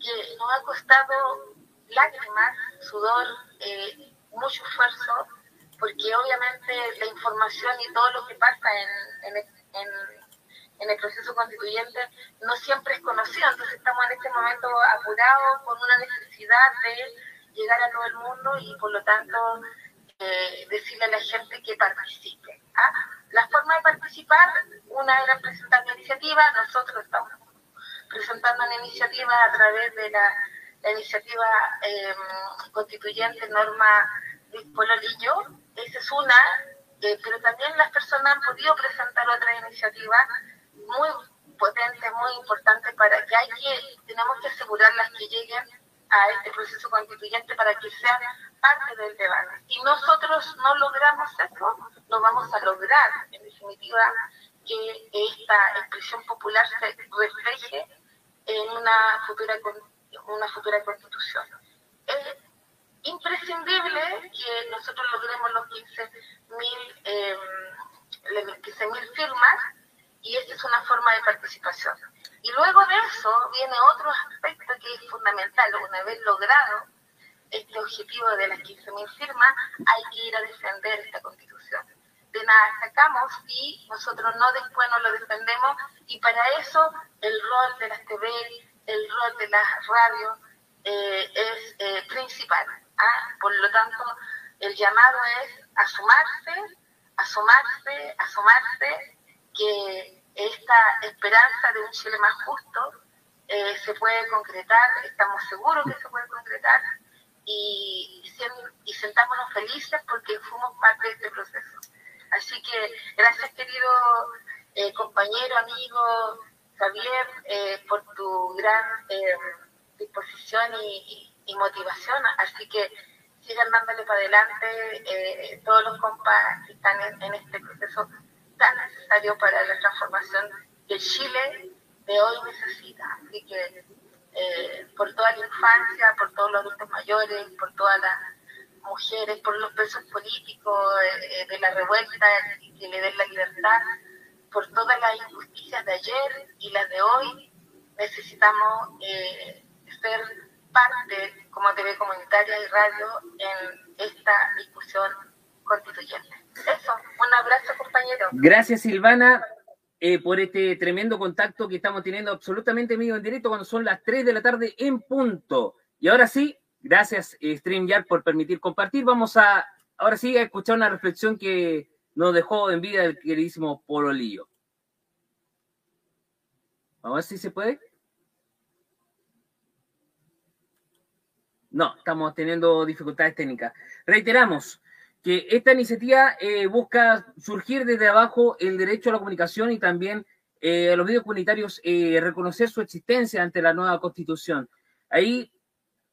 Speaker 9: que nos ha costado lágrimas, sudor, eh, mucho esfuerzo, porque obviamente la información y todo lo que pasa en, en, el proceso constituyente no siempre es conocido, entonces estamos en este momento apurados con una necesidad de llegar a todo el mundo y por lo tanto eh, decirle a la gente que participe. ¿ah? La forma de participar, una era presentar una iniciativa, nosotros estamos presentando una iniciativa a través de la, iniciativa eh, constituyente norma Pololillo, esa es una, eh, pero también las personas han podido presentar otras iniciativas muy potentes, muy importantes para que hay que, tenemos que asegurarlas que lleguen a este proceso constituyente para que sean parte del debate. Si nosotros no logramos eso, no vamos a lograr, en definitiva, que esta expresión popular se refleje en una futura, una futura constitución. Es imprescindible que nosotros logremos los 15.000 eh, firmas y esta es una forma de participación. Y luego de eso viene otro aspecto que es fundamental. Una vez logrado este objetivo de las 15.000 firmas, hay que ir a defender esta constitución. De nada sacamos y nosotros no después no lo defendemos y para eso el rol de las TV, el rol de las radios eh, es eh, principal. ¿ah? Por lo tanto, el llamado es a sumarse, a sumarse, a sumarse, que esta esperanza de un Chile más justo eh, se puede concretar, estamos seguros que se puede concretar y, y sentámonos felices porque fuimos parte de este proceso. Así que gracias querido eh, compañero, amigo Javier, eh, por tu gran disposición y, motivación. Así que sigan dándole para adelante todos los compas que están en este proceso tan necesario para la transformación que Chile de hoy necesita. Así que eh, por toda la infancia, por todos los adultos mayores, por todas las mujeres, por los presos políticos eh, eh, de la revuelta que le den la libertad, por todas las injusticias de ayer y las de hoy, necesitamos ser parte como TV comunitaria y radio en esta discusión constituyente. Eso, un abrazo compañero.
Speaker 6: Gracias Silvana eh, por este tremendo contacto que estamos teniendo absolutamente medio en directo cuando son las 3 de la tarde en punto. Y ahora sí, gracias eh, StreamYard por permitir compartir. Vamos a, ahora sí, a escuchar una reflexión que nos dejó en vida el queridísimo Polo Lío. Vamos a ver si se puede. No, estamos teniendo dificultades técnicas. Reiteramos, que esta iniciativa eh, busca surgir desde abajo el derecho a la comunicación y también eh, a los medios comunitarios eh, reconocer su existencia ante la nueva constitución. Ahí,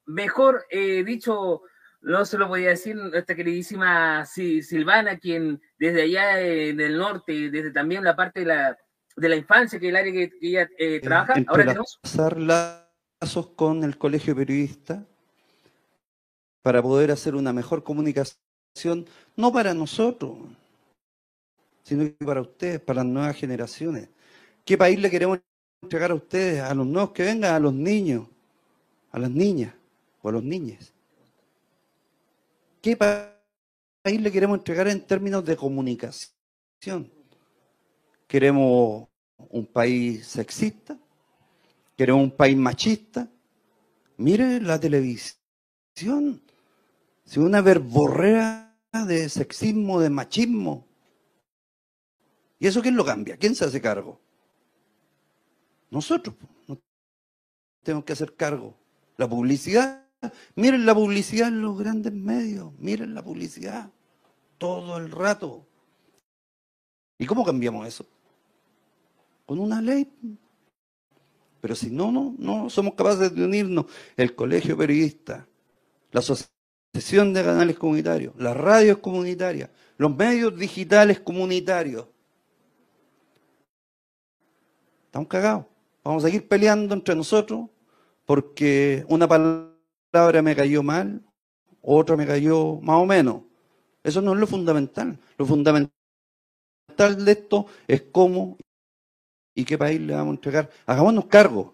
Speaker 6: mejor dicho, no se lo podía decir nuestra queridísima Silvana, quien desde allá del norte, desde también la parte de la, de la infancia, que es el área que, ella trabaja, ahora tenemos...
Speaker 10: lazos con el colegio periodista para poder hacer una mejor comunicación no para nosotros, sino que para ustedes, para las nuevas generaciones. ¿Qué país le queremos entregar a ustedes, a los nuevos que vengan, a los niños, a las niñas o a los niños? ¿Qué país le queremos entregar en términos de comunicación? ¿Queremos un país sexista? ¿Queremos un país machista? Mire la televisión sino una verborrea de sexismo, de machismo. ¿Y eso quién lo cambia? ¿Quién se hace cargo? Nosotros tenemos que hacer cargo. La publicidad, miren la publicidad en los grandes medios, miren la publicidad todo el rato. ¿Y cómo cambiamos eso? Con una ley. Pero si no, no, no somos capaces de unirnos, el colegio periodista, la sociedad sesión de canales comunitarios, las radios comunitarias, los medios digitales comunitarios. Estamos cagados. Vamos a seguir peleando entre nosotros porque una palabra me cayó mal, otra me cayó más o menos. Eso no es lo fundamental. Lo fundamental de esto es cómo y qué país le vamos a entregar. Hagámonos cargo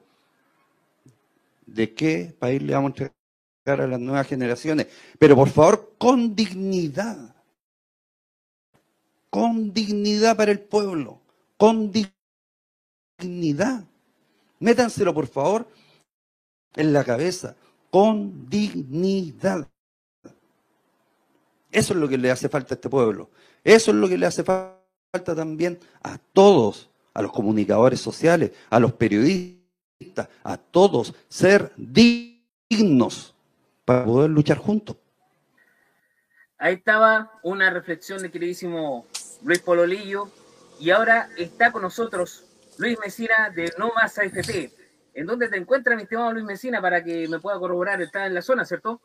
Speaker 10: de qué país le vamos a entregar a las nuevas generaciones, pero por favor con dignidad, con dignidad para el pueblo, con dignidad. Métanselo por favor en la cabeza, con dignidad. Eso es lo que le hace falta a este pueblo. Eso es lo que le hace falta también a todos, a los comunicadores sociales, a los periodistas, a todos, ser dignos para poder luchar juntos.
Speaker 6: Ahí estaba una reflexión del queridísimo Luis Pololillo y ahora está con nosotros Luis Mesina de No Más AFP. ¿En dónde te encuentras, mi estimado Luis Mesina, para que me pueda corroborar? Está en la zona, ¿cierto?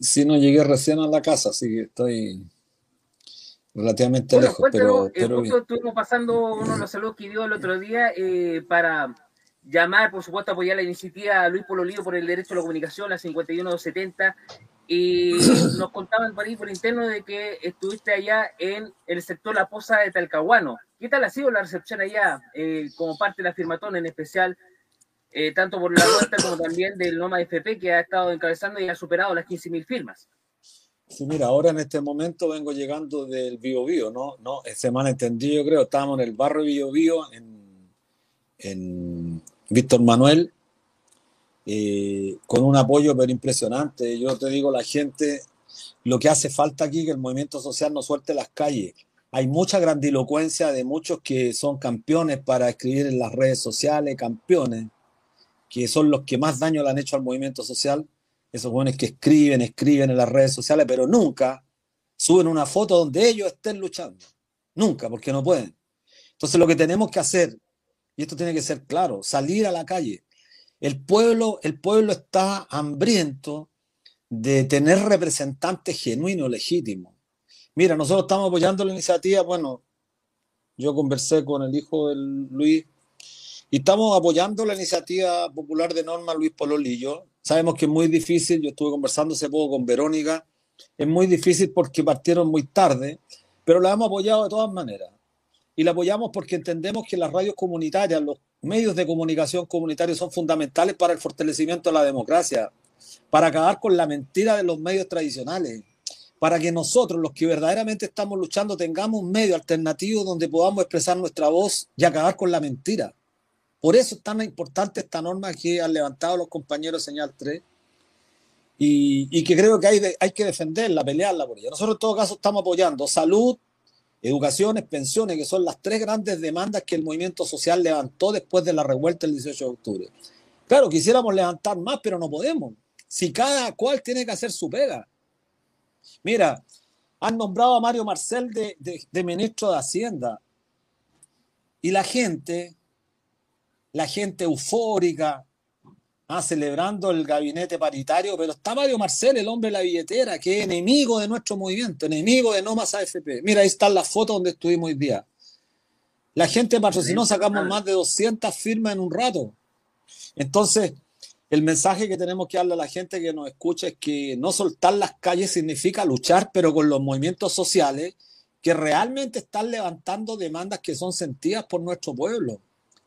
Speaker 11: Sí, no llegué recién a la casa, así que estoy relativamente lejos. Pero,
Speaker 6: eh, justo estuvimos pasando uno de los saludos que dio el otro día eh, para llamar, por supuesto, a apoyar la iniciativa Luis Pololío por el derecho a la comunicación, la 5170. Y (coughs) nos contaban por ahí por interno de que estuviste allá en el sector La Poza de Talcahuano. ¿Qué tal ha sido la recepción allá eh, como parte de la firmatón en especial? Eh, tanto por la vuelta como también del Noma FP que ha estado encabezando y ha superado las 15.000 firmas.
Speaker 11: Sí, mira, ahora en este momento vengo llegando del Bio Bio, ¿no? no se me han entendido, yo creo, estábamos en el barrio Bio Bio, en, en Víctor Manuel, eh, con un apoyo pero impresionante. Yo te digo, la gente, lo que hace falta aquí, que el movimiento social no suelte las calles. Hay mucha grandilocuencia de muchos que son campeones para escribir en las redes sociales, campeones, que son los que más daño le han hecho al movimiento social. Esos jóvenes que escriben, escriben en las redes sociales, pero nunca suben una foto donde ellos estén luchando. Nunca, porque no pueden. Entonces lo que tenemos que hacer y esto tiene que ser claro, salir a la calle. El pueblo, el pueblo está hambriento de tener representantes genuinos, legítimos. Mira, nosotros estamos apoyando la iniciativa, bueno, yo conversé con el hijo de Luis y estamos apoyando la iniciativa popular de Norma Luis Pololillo. Sabemos que es muy difícil, yo estuve conversando hace poco con Verónica, es muy difícil porque partieron muy tarde, pero la hemos apoyado de todas maneras y la apoyamos porque entendemos que las radios comunitarias, los medios de comunicación comunitarios son fundamentales para el fortalecimiento de la democracia, para acabar con la mentira de los medios tradicionales, para que nosotros, los que verdaderamente estamos luchando, tengamos un medio alternativo donde podamos expresar nuestra voz y acabar con la mentira. Por eso es tan importante esta norma que han levantado los compañeros Señal 3 y, que creo que hay, hay que defenderla, pelearla por ella. Nosotros en todo caso estamos apoyando salud, educaciones, pensiones, que son las tres grandes demandas que el movimiento social levantó después de la revuelta del 18 de octubre. Claro, quisiéramos levantar más, pero no podemos. Si cada cual tiene que hacer su pega. Mira, han nombrado a Mario Marcel de, de ministro de Hacienda. Y la gente, la gente eufórica, Ah, celebrando el gabinete paritario, pero está Mario Marcel, el hombre de la billetera, que es enemigo de nuestro movimiento, enemigo de No Más AFP. Mira, ahí están las fotos donde estuvimos hoy día. La gente patrocinó, sacamos más de 200 firmas en un rato. Entonces, el mensaje que tenemos que darle a la gente que nos escucha es que no soltar las calles significa luchar, pero con los movimientos sociales que realmente están levantando demandas que son sentidas por nuestro pueblo.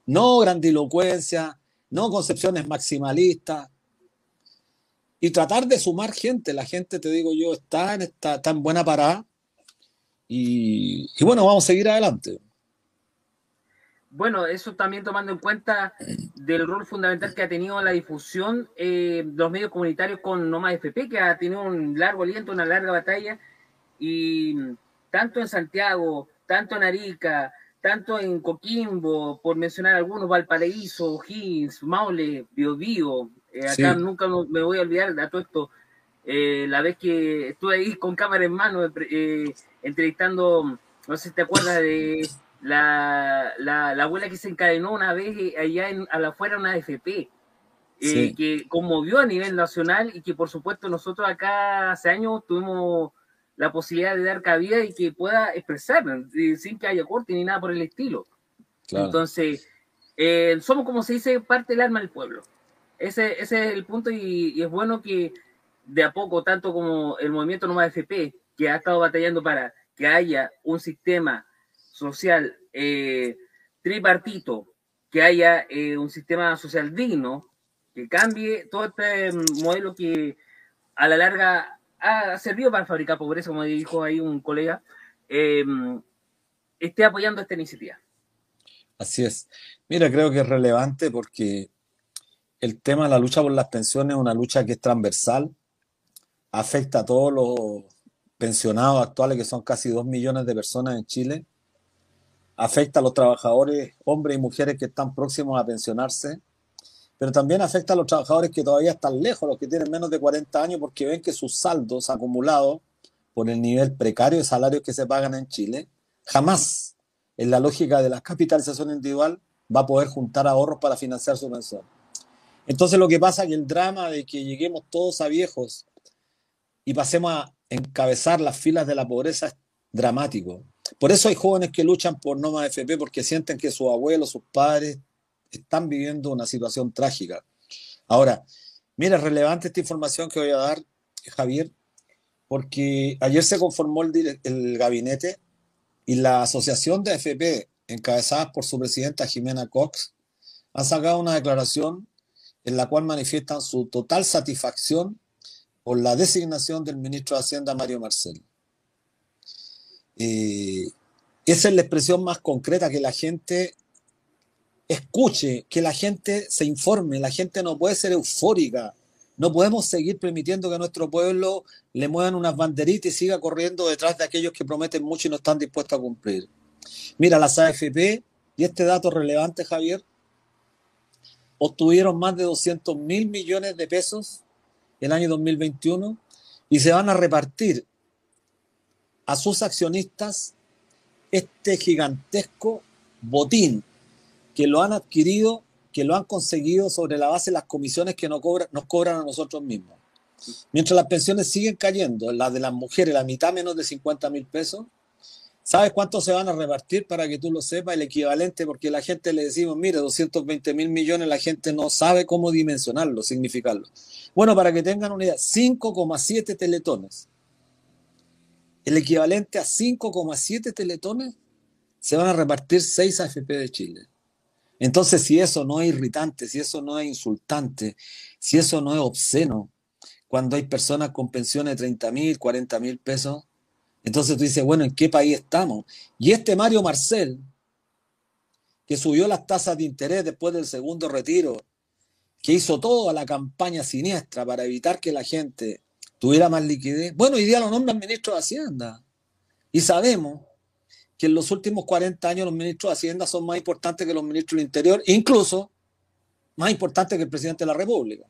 Speaker 11: No grandilocuencia, no concepciones maximalistas. Y tratar de sumar gente. La gente, te digo yo, está en esta tan buena parada. Y, bueno, vamos a seguir adelante.
Speaker 6: Bueno, eso también tomando en cuenta del rol fundamental que ha tenido la difusión de eh, los medios comunitarios con Noma FP, que ha tenido un largo aliento, una larga batalla, y tanto en Santiago, tanto en Arica, tanto en Coquimbo, por mencionar algunos, Valparaíso, Higgins, Maule, Biobío, eh, acá nunca me voy a olvidar de todo esto, eh, la vez que estuve ahí con cámara en mano eh, entrevistando, no sé si te acuerdas de la, la, abuela que se encadenó una vez allá en, a la afuera una AFP, que conmovió a nivel nacional y que por supuesto nosotros acá hace años tuvimos la posibilidad de dar cabida y que pueda expresar sin que haya corte ni nada por el estilo. Entonces, eh, somos, como se dice, parte del alma del pueblo. Ese, ese es el punto y, es bueno que de a poco, tanto como el movimiento Noma FP, que ha estado batallando para que haya un sistema social eh, tripartito, que haya eh, un sistema social digno, que cambie todo este modelo que a la larga ha servido para fabricar pobreza, como dijo ahí un colega, em, esté apoyando esta iniciativa.
Speaker 11: Así es. Mira, creo que es relevante porque el tema de la lucha por las pensiones es una lucha que es transversal, afecta a todos los pensionados actuales, que son casi dos millones de personas en Chile, afecta a los trabajadores, hombres y mujeres que están próximos a pensionarse, pero también afecta a los trabajadores que todavía están lejos, los que tienen menos de 40 años, porque ven que sus saldos acumulados por el nivel precario de salarios que se pagan en Chile, jamás en la lógica de la capitalización individual va a poder juntar ahorros para financiar su pensión. Entonces lo que pasa es que el drama de que lleguemos todos a viejos y pasemos a encabezar las filas de la pobreza es dramático. Por eso hay jóvenes que luchan por no más FP, porque sienten que sus abuelos, sus padres están viviendo una situación trágica. Ahora, mira, es relevante esta información que voy a dar, Javier, porque ayer se conformó el, gabinete y la asociación de FP, encabezada por su presidenta Jimena Cox, ha sacado una declaración en la cual manifiestan su total satisfacción por la designación del ministro de Hacienda, Mario Marcel. Eh, esa es la expresión más concreta, que la gente escuche, que la gente se informe, la gente no puede ser eufórica, no podemos seguir permitiendo que nuestro pueblo le muevan unas banderitas y siga corriendo detrás de aquellos que prometen mucho y no están dispuestos a cumplir. Mira, las AFP, y este dato relevante, Javier, obtuvieron más de 200 mil millones de pesos el año 2021 y se van a repartir a sus accionistas este gigantesco botín que lo han adquirido, que lo han conseguido sobre la base de las comisiones que nos cobran, nos cobran a nosotros mismos. Mientras las pensiones siguen cayendo, las de las mujeres, la mitad menos de 50 mil pesos, ¿sabes cuánto se van a repartir para que tú lo sepas? El equivalente, porque la gente le decimos, mire, 220 mil millones, la gente no sabe cómo dimensionarlo, significarlo. Bueno, para que tengan una idea, 5,7 teletones el equivalente a 5,7 teletones, se van a repartir 6 AFP de Chile. Entonces, si eso no es irritante, si eso no es insultante, si eso no es obsceno, cuando hay personas con pensiones de 30 mil, 40 mil pesos, entonces tú dices, bueno, ¿en qué país estamos? Y este Mario Marcel, que subió las tasas de interés después del segundo retiro, que hizo toda la campaña siniestra para evitar que la gente tuviera más liquidez. Bueno, hoy día lo nombran ministro de Hacienda. Y sabemos que en los últimos 40 años los ministros de Hacienda son más importantes que los ministros del Interior, incluso más importantes que el presidente de la República.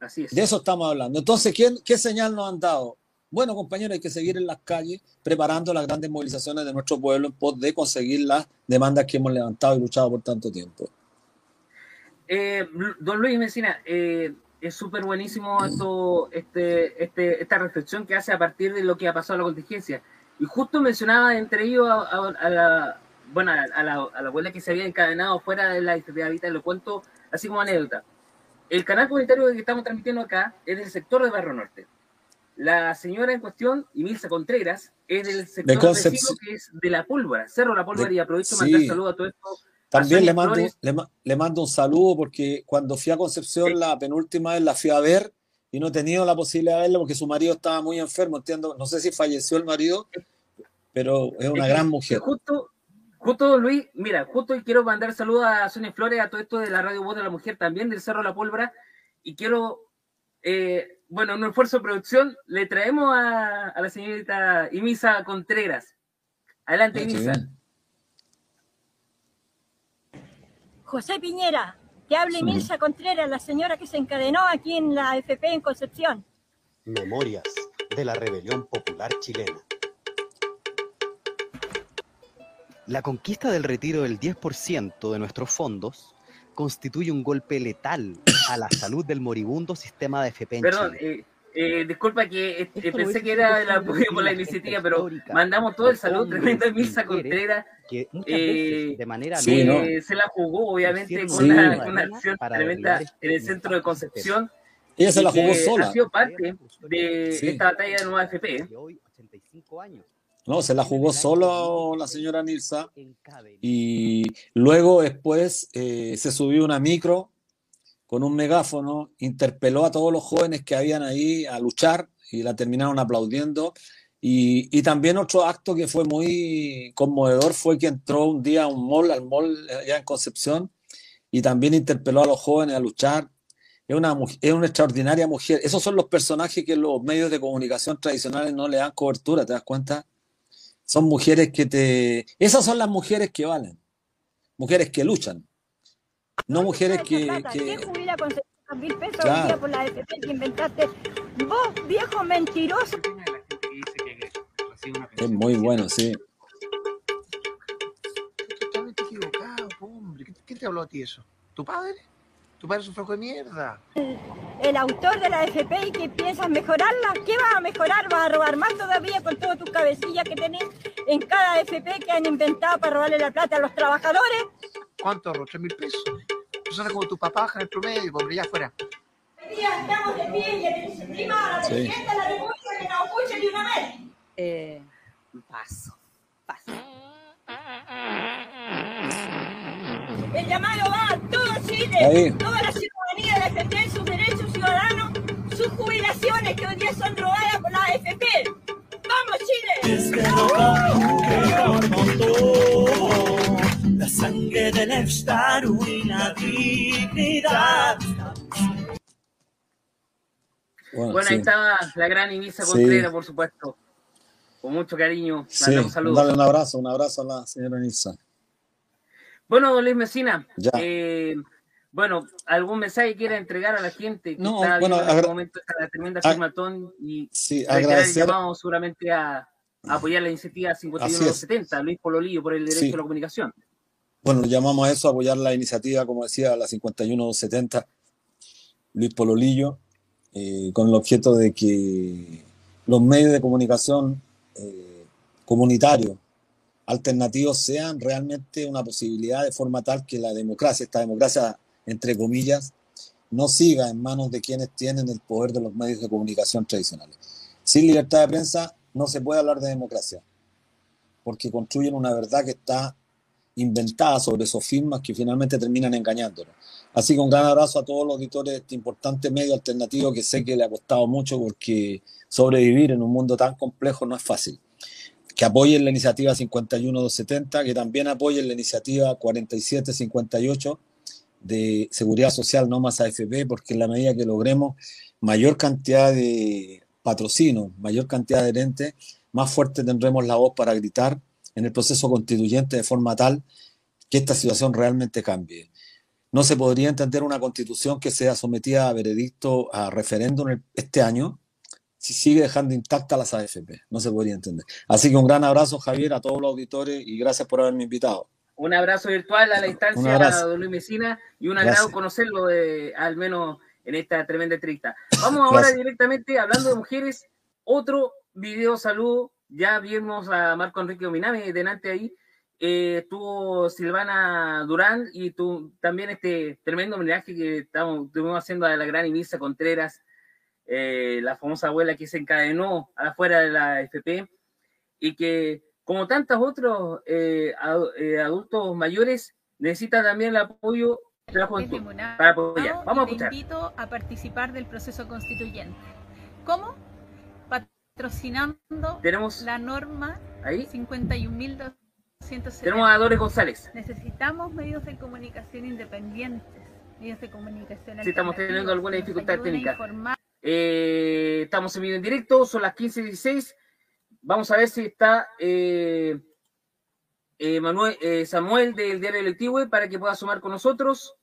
Speaker 6: Así es.
Speaker 11: De eso estamos hablando. Entonces, ¿qué, qué señal nos han dado? Bueno, compañeros, hay que seguir en las calles preparando las grandes movilizaciones de nuestro pueblo en pos de conseguir las demandas que hemos levantado y luchado por tanto tiempo.
Speaker 6: Eh, don Luis Messina, eh, es súper buenísimo esto, este, este, esta reflexión que hace a partir de lo que ha pasado en la contingencia. Y justo mencionaba entre ellos a, la, bueno, a la, a la, abuela que se había encadenado fuera de la historia de lo cuento así como anécdota. El canal comunitario que estamos transmitiendo acá es del sector de Barrio Norte. La señora en cuestión, Emilza Contreras, es del sector de vecino que es de La Pólvora, Cerro La Pólvora, y aprovecho para mandar saludos a todo esto
Speaker 11: también le mando, le, mando un saludo porque cuando fui a Concepción la penúltima vez la fui a ver y no he tenido la posibilidad de verla porque su marido estaba muy enfermo, entiendo, no sé si falleció el marido, pero es una gran mujer.
Speaker 6: Justo, justo Luis, mira, justo quiero mandar saludos a Sonia Flores, a todo esto de la Radio Voz de la Mujer también, del Cerro La Pólvora, y quiero, eh, bueno, en un esfuerzo de producción, le traemos a, la señorita Imisa Contreras. Adelante, Imisa.
Speaker 12: José Piñera, que hable Milsa Contreras, la señora que se encadenó aquí en la FP en Concepción.
Speaker 13: Memorias de la Rebelión Popular Chilena. La conquista del retiro del 10% de nuestros fondos constituye un golpe letal a la salud del moribundo sistema de FP en Chile.
Speaker 6: Eh, eh, disculpa que eh, pensé que era el apoyo (laughs) por la iniciativa, pero mandamos todo el saludo tremendo a Misa Contreras, que eh, de manera se la jugó obviamente con, una, acción tremenda en el centro de Concepción.
Speaker 11: Ella se la jugó sola.
Speaker 6: Ha sido parte de esta batalla de Nueva FP.
Speaker 11: No, se la jugó solo la señora Nilsa y luego después se subió una micro con un megáfono, interpeló a todos los jóvenes que habían ahí a luchar y la terminaron aplaudiendo. Y, también otro acto que fue muy conmovedor fue que entró un día a un mall, al mall allá en Concepción, y también interpeló a los jóvenes a luchar. Es una, es una extraordinaria mujer. Esos son los personajes que los medios de comunicación tradicionales no le dan cobertura, ¿te das cuenta? Son mujeres que te... Esas son las mujeres que valen, mujeres que luchan. No mujeres que... que... jubila con mil pesos
Speaker 12: claro. por la FP que inventaste? Vos, viejo mentiroso.
Speaker 11: Es muy bueno, sí.
Speaker 14: Totalmente equivocado, hombre. ¿Quién te habló a ti eso? ¿Tu padre? Tu padre es un flaco de mierda.
Speaker 12: El, autor de la FP y que piensas mejorarla, ¿qué vas a mejorar? ¿Vas a robar más todavía con todas tus cabecillas que tenés en cada FP que han inventado para robarle la plata a los trabajadores?
Speaker 14: ¿Cuánto ahorro? ¿Tres mil pesos? Tú sabes como tu papá en el promedio, por allá afuera.
Speaker 12: Estamos de pie y encima a la presidenta de la República que nos escuche ni una vez.
Speaker 13: Eh, paso, paso.
Speaker 12: El llamado va a todo Chile, toda la ciudadanía a defender sus derechos ciudadanos, sus jubilaciones que hoy día son robadas por la AFP. ¡Vamos, Chile! la sangre del la dignidad.
Speaker 6: Bueno, ahí estaba la gran Inisa Contreras, por supuesto. Con mucho cariño.
Speaker 11: Sí, Dale un abrazo, un abrazo a la señora Inisa.
Speaker 6: Bueno, don Luis Mesina, eh, bueno, ¿algún mensaje que quiera entregar a la gente que no, está bueno, en este momento la tremenda firmatón y
Speaker 11: sí, agradecer...
Speaker 6: llamado seguramente a, apoyar la iniciativa 5170, Luis Pololillo, por el derecho a la comunicación?
Speaker 11: Bueno, llamamos a eso, apoyar la iniciativa, como decía, la 5170, Luis Pololillo, eh, con el objeto de que los medios de comunicación eh, comunitarios alternativos sean realmente una posibilidad de forma tal que la democracia, esta democracia entre comillas, no siga en manos de quienes tienen el poder de los medios de comunicación tradicionales. Sin libertad de prensa no se puede hablar de democracia, porque construyen una verdad que está inventada sobre sofismas que finalmente terminan engañándonos. Así que un gran abrazo a todos los auditores de este importante medio alternativo que sé que le ha costado mucho porque sobrevivir en un mundo tan complejo no es fácil que apoyen la iniciativa 51270, que también apoyen la iniciativa 4758 de Seguridad Social No Más AFP, porque en la medida que logremos mayor cantidad de patrocinos, mayor cantidad de adherentes, más fuerte tendremos la voz para gritar en el proceso constituyente de forma tal que esta situación realmente cambie. No se podría entender una constitución que sea sometida a veredicto, a referéndum este año, si sigue dejando intacta las AFP. No se podría entender. Así que un gran abrazo, Javier, a todos los auditores y gracias por haberme invitado.
Speaker 6: Un abrazo virtual a la instancia a don Luis Mesina y un agrado conocerlo, de, al menos en esta tremenda entrevista. Vamos (laughs) ahora directamente, hablando de mujeres, otro video saludo. Ya vimos a Marco Enrique Ominami delante ahí. Eh, estuvo Silvana Durán y tú, también este tremendo homenaje que estamos, estuvimos haciendo a la gran Inisa Contreras, eh, la famosa abuela que se encadenó afuera de la FP y que, como tantos otros eh, eh, adultos mayores, necesita también el apoyo de la juventud para apoyar. Vamos a escuchar.
Speaker 15: Te invito a participar del proceso constituyente. ¿Cómo? Patrocinando
Speaker 6: Tenemos
Speaker 15: la norma
Speaker 6: ahí
Speaker 15: 51.270.
Speaker 6: Tenemos a Dores González.
Speaker 15: Necesitamos medios de comunicación independientes, medios de comunicación.
Speaker 6: Sí, estamos teniendo alguna dificultad técnica. Eh, estamos en vivo en directo, son las 15.16. Vamos a ver si está eh, eh, Manuel, Samuel del Diario Electivo para que pueda sumar con nosotros.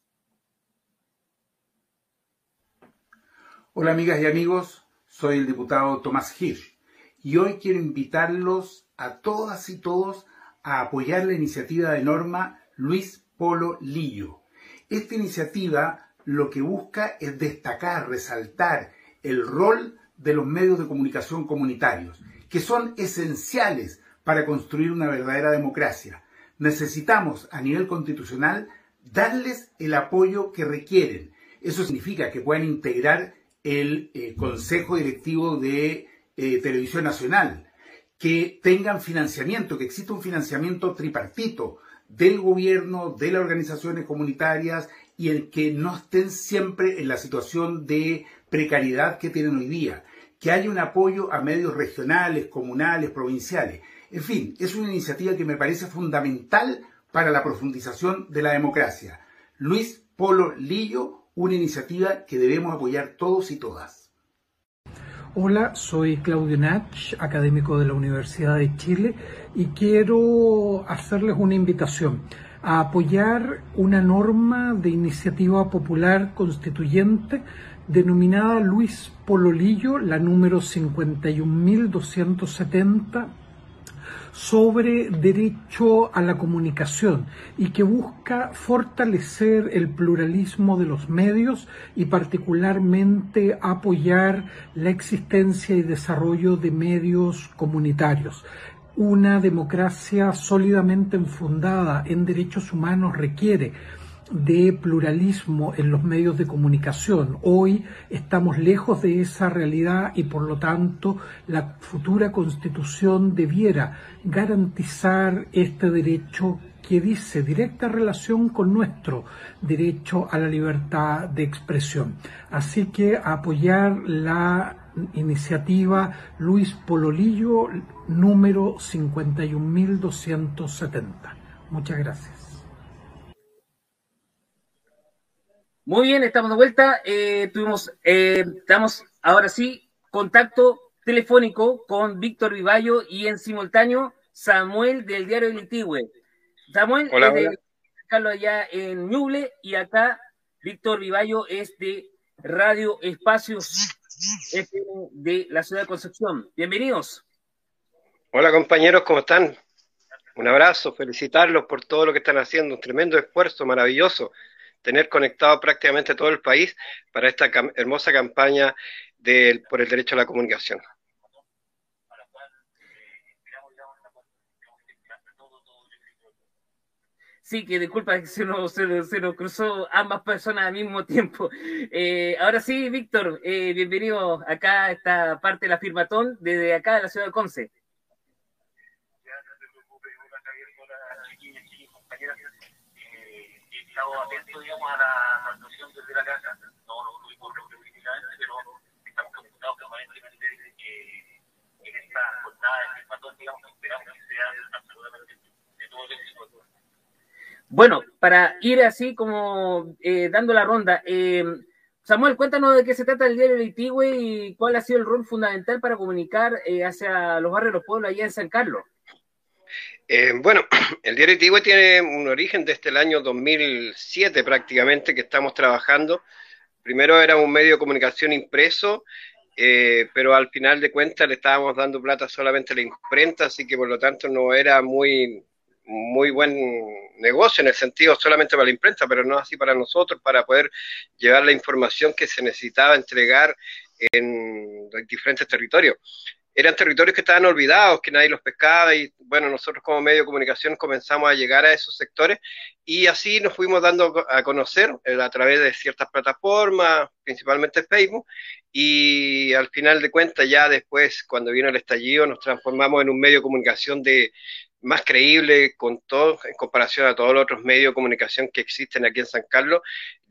Speaker 16: Hola amigas y amigos, soy el diputado Tomás Hirsch y hoy quiero invitarlos a todas y todos a apoyar la iniciativa de norma Luis Polo Lillo. Esta iniciativa lo que busca es destacar, resaltar el rol de los medios de comunicación comunitarios, que son esenciales para construir una verdadera democracia. Necesitamos a nivel constitucional darles el apoyo que requieren. Eso significa que puedan integrar el eh, Consejo Directivo de eh, Televisión Nacional, que tengan financiamiento, que exista un financiamiento tripartito del gobierno, de las organizaciones comunitarias y el que no estén siempre en la situación de precariedad que tienen hoy día, que haya un apoyo a medios regionales, comunales, provinciales. En fin, es una iniciativa que me parece fundamental para la profundización de la democracia. Luis Polo Lillo, una iniciativa que debemos apoyar todos y todas.
Speaker 17: Hola, soy Claudio Nach, académico de la Universidad de Chile, y quiero hacerles una invitación a apoyar una norma de iniciativa popular constituyente denominada Luis Pololillo, la número 51.270, sobre derecho a la comunicación y que busca fortalecer el pluralismo de los medios y particularmente apoyar la existencia y desarrollo de medios comunitarios. Una democracia sólidamente enfundada en derechos humanos requiere de pluralismo en los medios de comunicación. Hoy estamos lejos de esa realidad y por lo tanto la futura constitución debiera garantizar este derecho que dice directa relación con nuestro derecho a la libertad de expresión. Así que apoyar la iniciativa Luis Pololillo número 51270. Muchas gracias.
Speaker 6: Muy bien, estamos de vuelta. Eh, tuvimos, eh, estamos ahora sí, contacto telefónico con Víctor Vivallo y en simultáneo Samuel del diario El Itigüe. Samuel
Speaker 18: hola,
Speaker 6: es de Carlos allá en Ñuble y acá Víctor Vivallo es de Radio Espacios de la ciudad de Concepción. Bienvenidos.
Speaker 18: Hola compañeros, ¿cómo están? Un abrazo, felicitarlos por todo lo que están haciendo, un tremendo esfuerzo, maravilloso, tener conectado prácticamente todo el país para esta hermosa campaña de, por el derecho a la comunicación.
Speaker 6: Sí, que disculpa que (laughs) se nos, se, nos, cruzó ambas personas al mismo tiempo. (laughs) Eh, ahora sí, Víctor, eh, bienvenido acá a esta parte de la firmatón desde acá de la ciudad de Conce.
Speaker 19: Estado atento, digamos, a la actuación desde la casa. No lo tuvimos políticamente, pero estamos preocupados permanentemente que en esta jornada de firmatón, digamos, esperamos que sea absolutamente de todo el éxito.
Speaker 6: Bueno, para ir así como eh, dando la ronda, eh, Samuel, cuéntanos de qué se trata el diario de Itigüe y cuál ha sido el rol fundamental para comunicar eh, hacia los barrios de los pueblos allá en San Carlos.
Speaker 18: Eh, bueno, (clears throat) el diario Itigüe tiene un origen desde el año 2007 prácticamente que estamos trabajando. Primero era un medio de comunicación impreso, eh, pero al final de cuentas le estábamos dando plata solamente a la imprenta, así que por lo tanto no era muy muy buen negocio en el sentido solamente para la imprenta, pero no así para nosotros, para poder llevar la información que se necesitaba entregar en diferentes territorios. Eran territorios que estaban olvidados, que nadie los pescaba y bueno, nosotros como medio de comunicación comenzamos a llegar a esos sectores y así nos fuimos dando a conocer eh, a través de ciertas plataformas, principalmente Facebook, y al final de cuentas ya después, cuando vino el estallido, nos transformamos en un medio de comunicación de, más creíble con todo, en comparación a todos los otros medios de comunicación que existen aquí en San Carlos.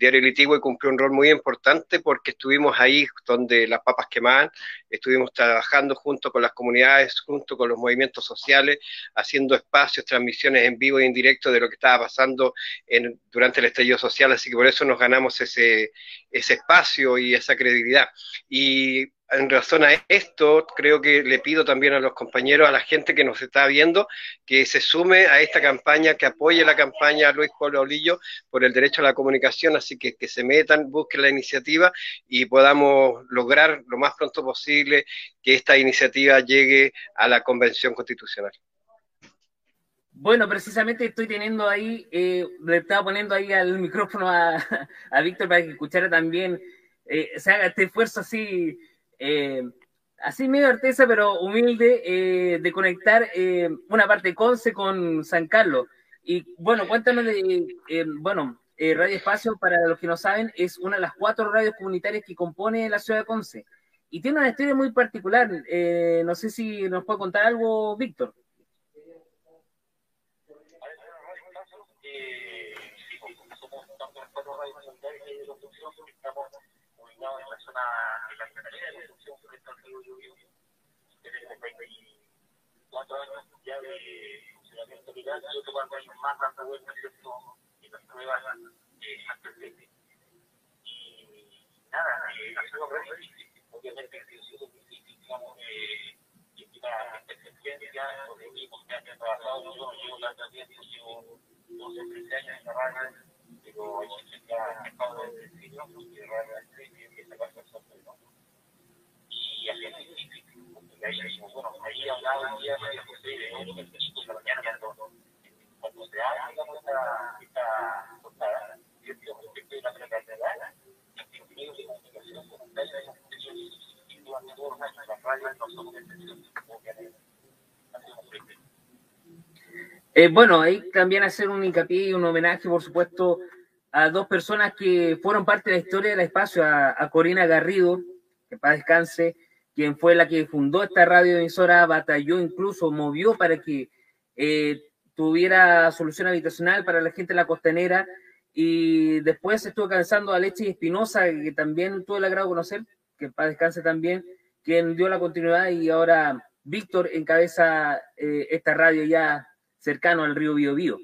Speaker 18: Diario Litigüe cumplió un rol muy importante porque estuvimos ahí donde las papas quemaban, estuvimos trabajando junto con las comunidades, junto con los movimientos sociales, haciendo espacios, transmisiones en vivo y en directo de lo que estaba pasando durante el estallido social, así que por eso nos ganamos ese, ese espacio y esa credibilidad. Y en razón a esto, creo que le pido también a los compañeros, a la gente que nos está viendo, que se sume a esta campaña, que apoye la campaña Luis Polo Olillo por el derecho a la comunicación, así que que se metan, busquen la iniciativa y podamos lograr lo más pronto posible que esta iniciativa llegue a la Convención Constitucional.
Speaker 6: Bueno, precisamente estoy teniendo ahí, eh, le estaba poniendo ahí al micrófono a, a Víctor para que escuchara también, eh, se haga este esfuerzo así eh, así medio artesa, pero humilde, eh, de conectar una parte Conce con San Carlos. Y bueno, cuéntanos de, bueno, Radio Espacio, para los que no saben, es una de las cuatro radios comunitarias que compone la ciudad de Conce. Y tiene una historia muy particular. no sé si nos puede contar algo, Víctor.
Speaker 19: en la zona de la Secretaría de Construcción Forestal Río Lluvio. Tenemos 24 años ya de funcionamiento legal y otro cuatro años más dando vueltas ¿cierto? En las pruebas eh, al presente. Y nada, ha sido. Obviamente ha sido difícil, digamos, eh, experiencia, lo que han trabajado, yo llevo tanto tiempo, llevo 12, 13 años en la radio, pero hay gente que ha desde el principio, porque radio es y así es difícil, porque ahí, bueno, ahí hablaba un día de José de
Speaker 6: eh, bueno, ahí también hacer un hincapié y un homenaje, por supuesto, a dos personas que fueron parte de la historia del espacio, a, Corina Garrido, que para descanse, quien fue la que fundó esta radio emisora, batalló, incluso movió para que eh, tuviera solución habitacional para la gente de la costanera, y después estuvo cansando a Leche Espinosa, que también tuve el agrado de conocer, que para descanse también, quien dio la continuidad y ahora Víctor encabeza eh, esta radio ya cercano al río Biobío.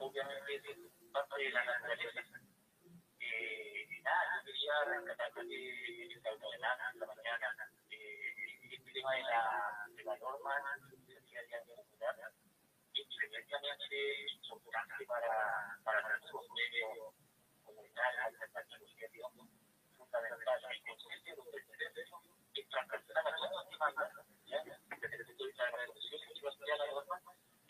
Speaker 6: obviamente parte de la naturaleza. Nada, yo quería rescatar que esta la mañana, eh, este tema de la, de la norma de la es tremendamente importante para, para nuestros medios comunitarios, administrativos, fundamental, el consciente de los presidentes es transversal las el de de la de la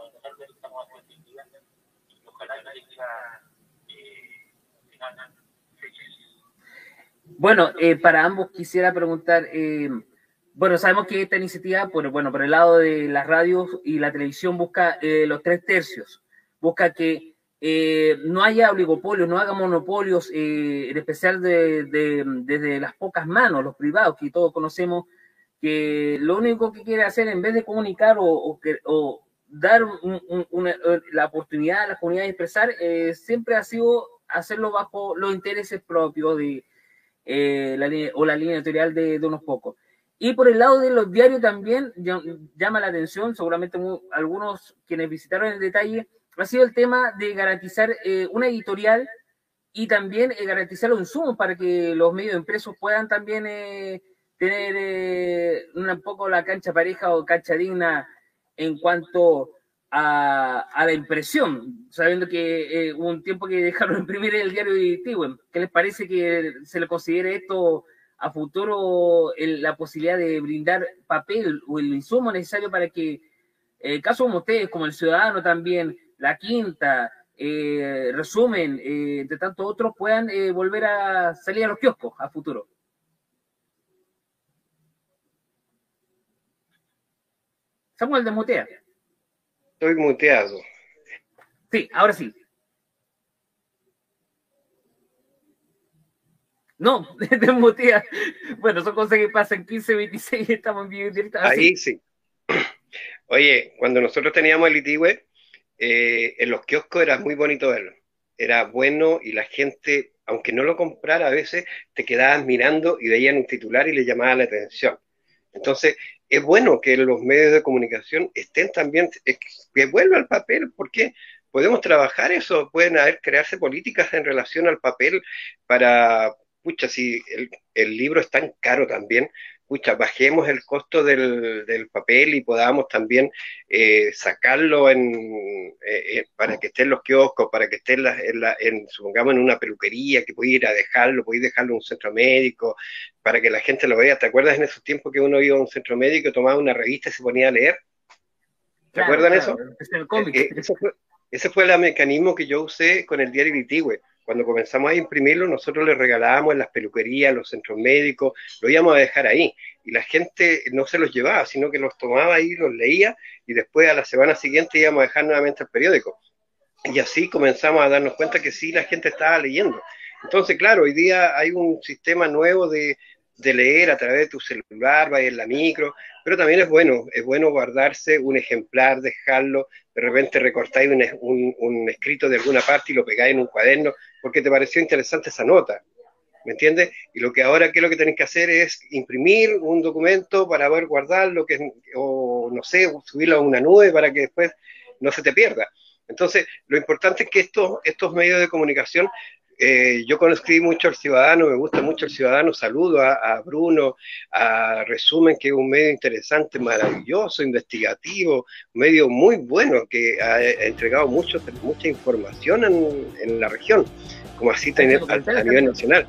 Speaker 6: de de de bueno, eh, para ambos quisiera preguntar, eh, bueno, sabemos que esta iniciativa, por, bueno, por el lado de las radios y la televisión busca eh, los tres tercios, busca que no haya oligopolios, no haga monopolios, en especial de, desde las pocas manos, los privados, que todos conocemos, que lo único que quiere hacer en vez de comunicar o, o, dar la oportunidad a la comunidad de expresar, siempre ha sido hacerlo bajo los intereses propios de, eh, la o la línea editorial de, unos pocos. Y por el lado de los diarios también llama la atención, seguramente algunos quienes visitaron el detalle, ha sido el tema de garantizar eh, una editorial y también eh, garantizar los insumos para que los medios impresos puedan también tener un poco la cancha pareja o cancha digna en cuanto a, la impresión, sabiendo que eh, un tiempo que dejaron (laughs) imprimir el diario de Tiwen. ¿Qué les parece que se le considere esto a futuro la posibilidad de brindar papel o el insumo necesario para que eh, casos como ustedes, como el Ciudadano también, La Quinta, eh, Resumen, eh, entre tantos otros, puedan volver a salir a los kioscos a futuro? Samuel de Mutea.
Speaker 18: Estoy muteado.
Speaker 6: Sí, ahora sí. No, (laughs) desmutea. Bueno, son cosas que pasan 15, 26 estamos en vivo directo.
Speaker 18: Ah, Ahí sí. (clears throat) Oye, cuando nosotros teníamos el Itigüe, eh, en los kioscos era muy bonito verlo. Era bueno y la gente, aunque no lo comprara, a veces te quedabas mirando y veían un titular y le llamaba la atención. Entonces, es bueno que los medios de comunicación estén también, que vuelva al papel, porque podemos trabajar eso, pueden haber, crearse políticas en relación al papel para, pucha, si el, el libro es tan caro también, pucha, bajemos el costo del, del papel y podamos también eh, sacarlo en, eh, eh, para que esté en los kioscos, para que esté en, la, en, supongamos, en una peluquería, que pueda ir a dejarlo, pueda dejarlo en un centro médico, para que la gente lo vea. ¿Te acuerdas en esos tiempos que uno iba a un centro médico, tomaba una revista y se ponía a leer? ¿Te acuerdan eso? ese, fue, ese fue el mecanismo que yo usé con el diario Vitigüe cuando comenzamos a imprimirlo, nosotros le regalábamos en las peluquerías, los centros médicos, lo íbamos a dejar ahí. Y la gente no se los llevaba, sino que los tomaba ahí, los leía, y después a la semana siguiente íbamos a dejar nuevamente el periódico. Y así comenzamos a darnos cuenta que sí, la gente estaba leyendo. Entonces, claro, hoy día hay un sistema nuevo de, de leer a través de tu celular, vaya en la micro, pero también es bueno, es bueno guardarse un ejemplar, dejarlo, de repente recortáis un, un, escrito de alguna parte y lo pegáis en un cuaderno, porque te pareció interesante esa nota, ¿me entiendes? Y lo que ahora, ¿qué es lo que tenéis que hacer? Es imprimir un documento para poder guardarlo, que, o no sé, subirlo a una nube para que después no se te pierda. Entonces, lo importante es que estos, estos medios de comunicación eh, yo conocí mucho al ciudadano, me gusta mucho el ciudadano, saludo a, Bruno, a Resumen, que es un medio interesante, maravilloso, investigativo, un medio muy bueno, que ha, entregado mucho, mucha información en, la región, como así a, a nivel nacional.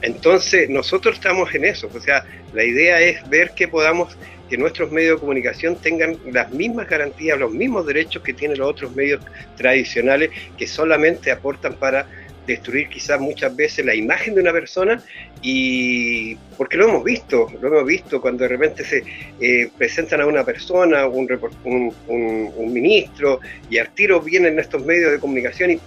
Speaker 18: Entonces, nosotros estamos en eso, o sea, la idea es ver que podamos que nuestros medios de comunicación tengan las mismas garantías, los mismos derechos que tienen los otros medios tradicionales que solamente aportan para destruir quizás muchas veces la imagen de una persona y porque lo hemos visto, lo hemos visto cuando de repente se eh, presentan a una persona, un, un, ministro y al tiro vienen estos medios de comunicación y,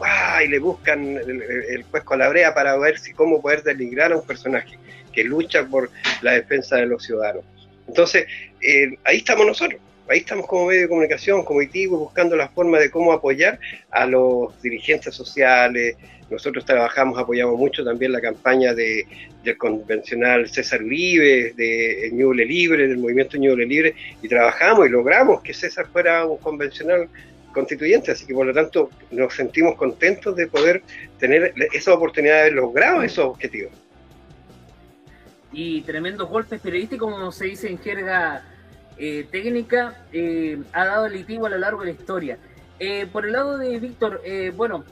Speaker 18: y le buscan el, el cuesco a la brea para ver si cómo poder denigrar a un personaje que lucha por la defensa de los ciudadanos. Entonces, eh, ahí estamos nosotros ahí estamos como medio de comunicación, como ITIBU, buscando la forma de cómo apoyar a los dirigentes sociales. Nosotros trabajamos, apoyamos mucho también la campaña de, del convencional César Uribe, de Ñuble Libre, del movimiento Ñuble Libre, y trabajamos y logramos que César fuera un convencional constituyente, así que por lo tanto nos sentimos contentos de poder tener esa oportunidad de haber logrado esos objetivos.
Speaker 6: Y tremendos golpes periodísticos, como se dice en jerga eh, técnica eh, ha dado litigo a lo largo de la historia. Eh, por el lado de Víctor, bueno,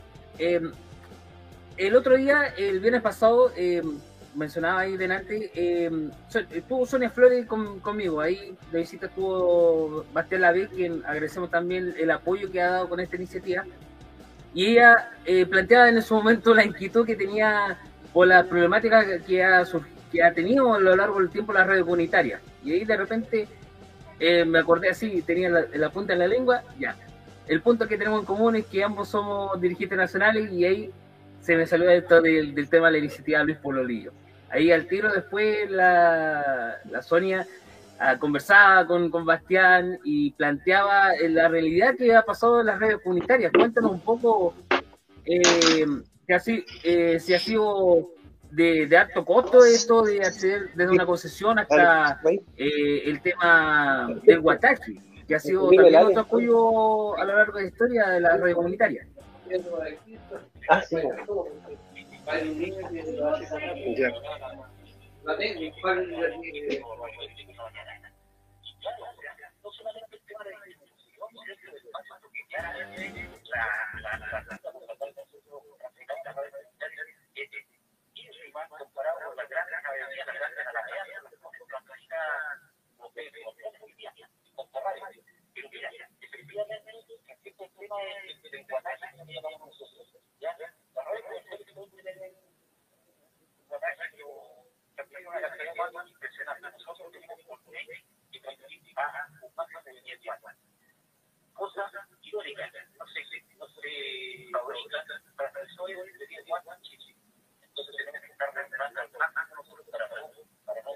Speaker 6: el otro día, el viernes pasado, mencionaba ahí delante, estuvo Sonia Flores conmigo, ahí de visita estuvo Bastián Lave, quien agradecemos también el apoyo que ha dado con esta iniciativa, y ella planteaba en ese momento la inquietud que tenía por la problemática que ha, que ha tenido a lo largo del tiempo la red comunitaria. Y ahí de repente eh, me acordé así, tenía la, punta en la lengua, ya. El punto que tenemos en común es que ambos somos dirigentes nacionales y ahí se me salió esto del, tema de la iniciativa Luis Pololillo. Ahí al tiro después la, la Sonia ah, conversaba con, con Bastián y planteaba eh, la realidad que ha pasado en las redes comunitarias. Cuéntanos un poco eh, si, así, eh, si ha sido de, de, alto costo esto de acceder desde una concesión hasta eh, el tema del Guatachi, que ha sido también otro apoyo a lo largo de la historia de la red comunitaria. Ah, sí
Speaker 19: irónicas, no se, no se fabrican para personas de 10 años Entonces tenemos que estar reaccionando más nosotros para, para no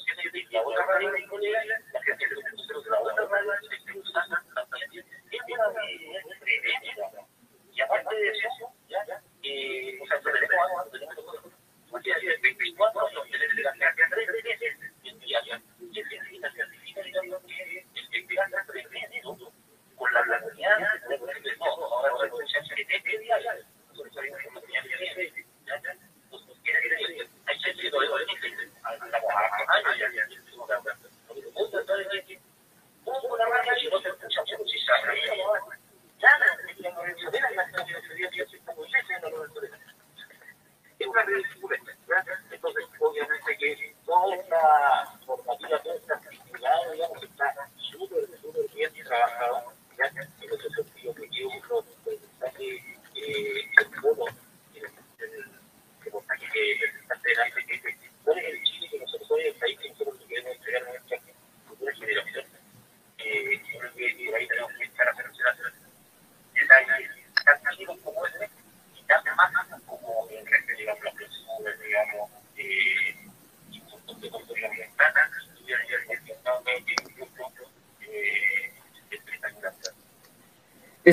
Speaker 19: la otra la otra y aparte de eso, o sea, tenemos algo, tenemos de 24 años, de la carga tres veces diaria. Y es que la certifica, digamos, que el que pega tres veces, con la cantidad de mujeres, no, ahora se que tres diarias, nosotros sabemos que la cantidad de veces, entonces, quiere decir, hay gente que no le estamos a años, ya, ya, ya,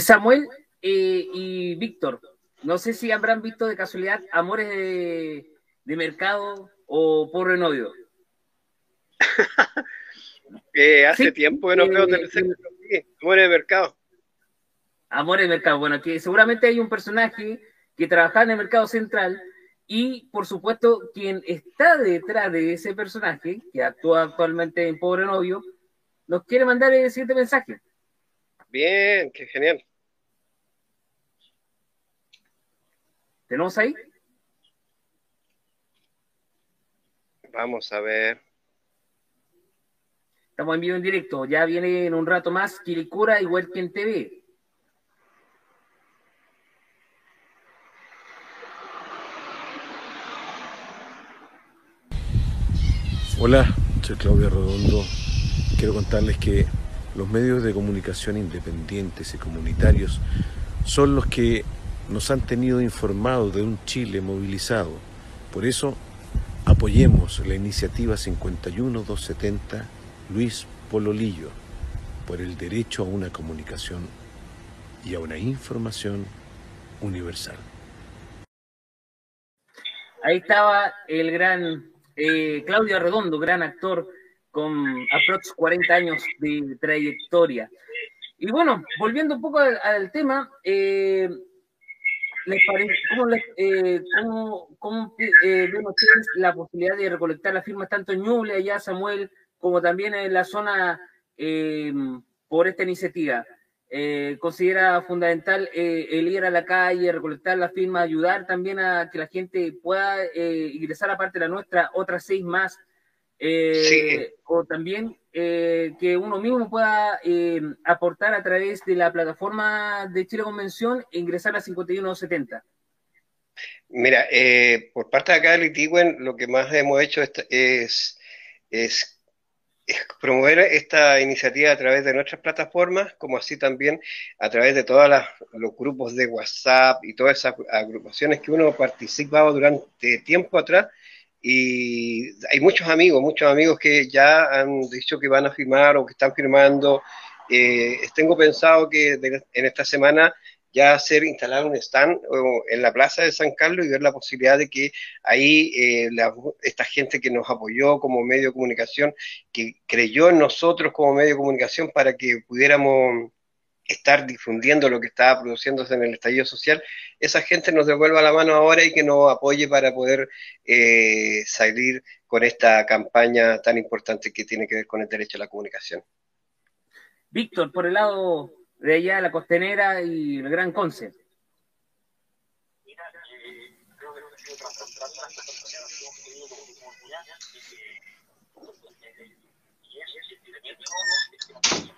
Speaker 6: Samuel y Víctor, no sé si habrán visto de casualidad Amores de, Mercado o Pobre Novio. (laughs)
Speaker 18: hace tiempo que no veo Amores de Mercado.
Speaker 6: Amores de Mercado, bueno, que seguramente hay un personaje que trabaja en el mercado central y, por supuesto, quien está detrás de ese personaje, que actúa actualmente en Pobre Novio, nos quiere mandar el siguiente mensaje.
Speaker 18: Bien, qué genial.
Speaker 6: ¿Tenemos ahí?
Speaker 18: Vamos a ver.
Speaker 6: Estamos en vivo en directo. Ya viene en un rato más Kirikura y Welken TV.
Speaker 11: Hola, soy Claudia Redondo. Quiero contarles que los medios de comunicación independientes y comunitarios son los que nos han tenido informados de un Chile movilizado. Por eso, apoyemos la iniciativa 51270 Luis Pololillo por el derecho a una comunicación y a una información universal.
Speaker 6: Ahí estaba el gran eh, Claudio Redondo, gran actor con aprox 40 años de trayectoria. Y bueno, volviendo un poco al, tema, eh, ¿cómo, eh, cómo, eh, la posibilidad de recolectar las firmas tanto en Ñuble, allá Samuel, como también en la zona eh, por esta iniciativa? ¿Considera fundamental el ir a la calle, recolectar las firmas, ayudar también a que la gente pueda ingresar aparte de la nuestra, otras seis más? O también eh, que uno mismo pueda eh, aportar a través de la plataforma de Chile Convención e ingresar a 5170.
Speaker 18: Mira, eh, por parte de acá de Litigüen, lo que más hemos hecho es, es, promover esta iniciativa a través de nuestras plataformas, como así también a través de todos los grupos de WhatsApp y todas esas agrupaciones que uno ha participado durante tiempo atrás y hay muchos amigos, muchos amigos que ya han dicho que van a firmar o que están firmando. Eh, tengo pensado que en esta semana ya hacer instalar un stand en la plaza de San Carlos y ver la posibilidad de que ahí eh, esta gente que nos apoyó como medio de comunicación, que creyó en nosotros como medio de comunicación para que pudiéramos estar difundiendo lo que estaba produciéndose en el estallido social, esa gente nos devuelva la mano ahora y que nos apoye para poder eh, salir con esta campaña tan importante que tiene que ver con el derecho a la comunicación.
Speaker 6: Víctor, por el lado de allá, la costanera y el Gran Conce.
Speaker 19: Que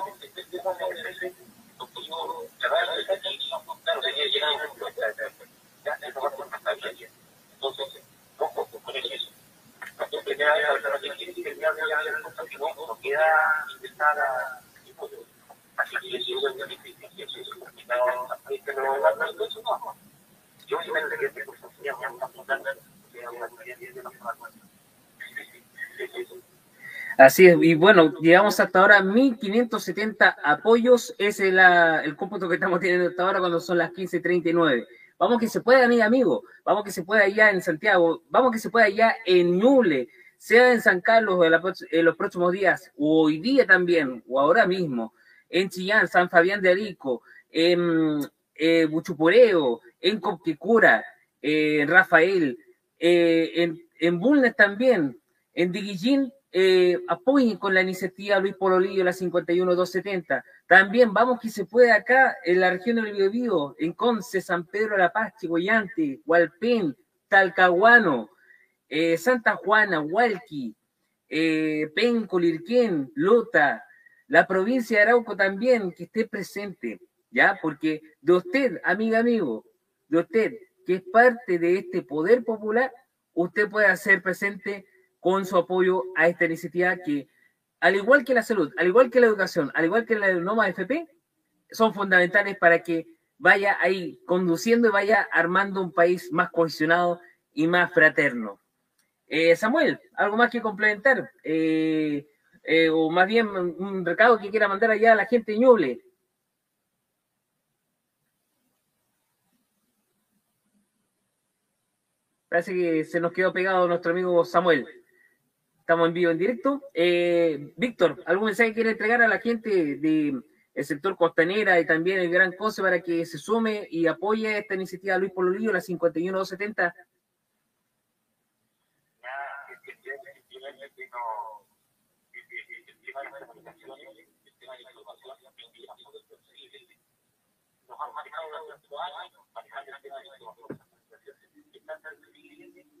Speaker 6: Así es, y bueno, llegamos hasta ahora 1570 apoyos, ese es la, el cómputo que estamos teniendo hasta ahora cuando son las 15.39. Vamos que se pueda, amiga, amigo, vamos que se pueda allá en Santiago, vamos que se pueda allá en Ñuble, sea en San Carlos en los próximos días, o hoy día también, o ahora mismo, en Chillán, San Fabián de Arico, en eh, Buchupureo, en Copquecura, en Rafael, eh, en, en Bulnes también, en Diguillín, eh, apoyen con la iniciativa Luis Pololillo, la 51270. También vamos que se puede acá en la región del Biobío, en Conce, San Pedro de la Paz, Chigoyante, Hualpén, Talcahuano, eh, Santa Juana, Hualqui, eh, Penco, Lirquén, Lota, la provincia de Arauco también, que esté presente, ¿ya? Porque de usted, amiga, amigo, de usted, que es parte de este poder popular, usted puede hacer presente con su apoyo a esta iniciativa que, al igual que la salud, al igual que la educación, al igual que la NOMA FP, son fundamentales para que vaya ahí conduciendo y vaya armando un país más cohesionado y más fraterno. Eh, Samuel, ¿algo más que complementar? Eh, eh, o más bien un recado que quiera mandar allá a la gente Ñuble. Parece que se nos quedó pegado nuestro amigo Samuel. Estamos en vivo, en directo. Eh, Víctor, ¿algún mensaje quiere entregar a la gente del sector costanera y también el Gran Conce para que se sume y apoye esta iniciativa Luis Pololillo, la 51270? Nos de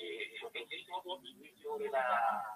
Speaker 6: eh, lo la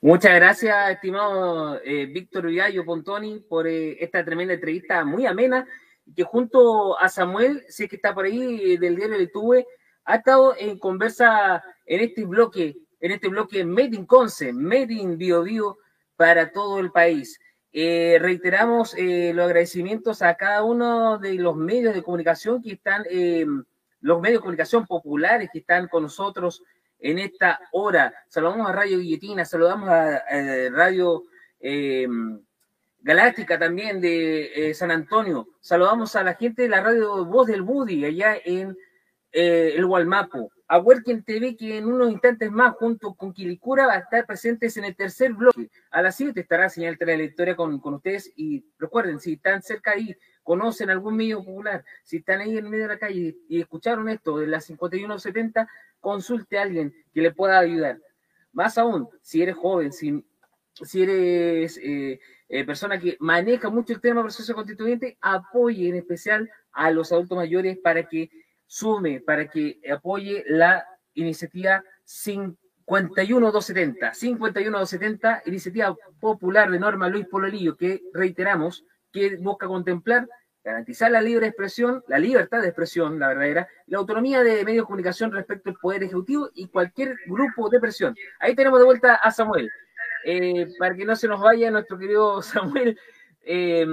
Speaker 6: Muchas gracias, estimado eh, Víctor Villallo Pontoni, por eh, esta tremenda entrevista muy amena, que junto a Samuel, sé que está por ahí del diario de Tuve, ha estado en conversa en este bloque, en este bloque Made in Conce, Made in Bio Bio para todo el país. Eh, reiteramos eh, los agradecimientos a cada uno de los medios de comunicación que están, eh, los medios de comunicación populares que están con nosotros en esta hora. Saludamos a Radio Guilletina, saludamos a, Radio Galáctica también de San Antonio, saludamos a la gente de la radio Voz del Budi allá en el Gualmapo a Working TV, que en unos instantes más, junto con Quilicura, va a estar presentes en el tercer bloque. A las 7 estará señal Historia con, con ustedes. Y recuerden, si están cerca ahí, conocen algún medio popular, si están ahí en medio de la calle y escucharon esto de las 5170, consulte a alguien que le pueda ayudar. Más aún, si eres joven, si, si eres eh, eh, persona que maneja mucho el tema proceso constituyente, apoye en especial a los adultos mayores para que sume para que apoye la iniciativa 51270, 51270, iniciativa popular de Norma Luis Pololillo, que reiteramos que busca contemplar garantizar la libre expresión, la libertad de expresión, la verdadera, la autonomía de medios de comunicación respecto al Poder Ejecutivo y cualquier grupo de presión. Ahí tenemos de vuelta a Samuel. Eh, para que no se nos vaya nuestro querido (laughs) Samuel, eh,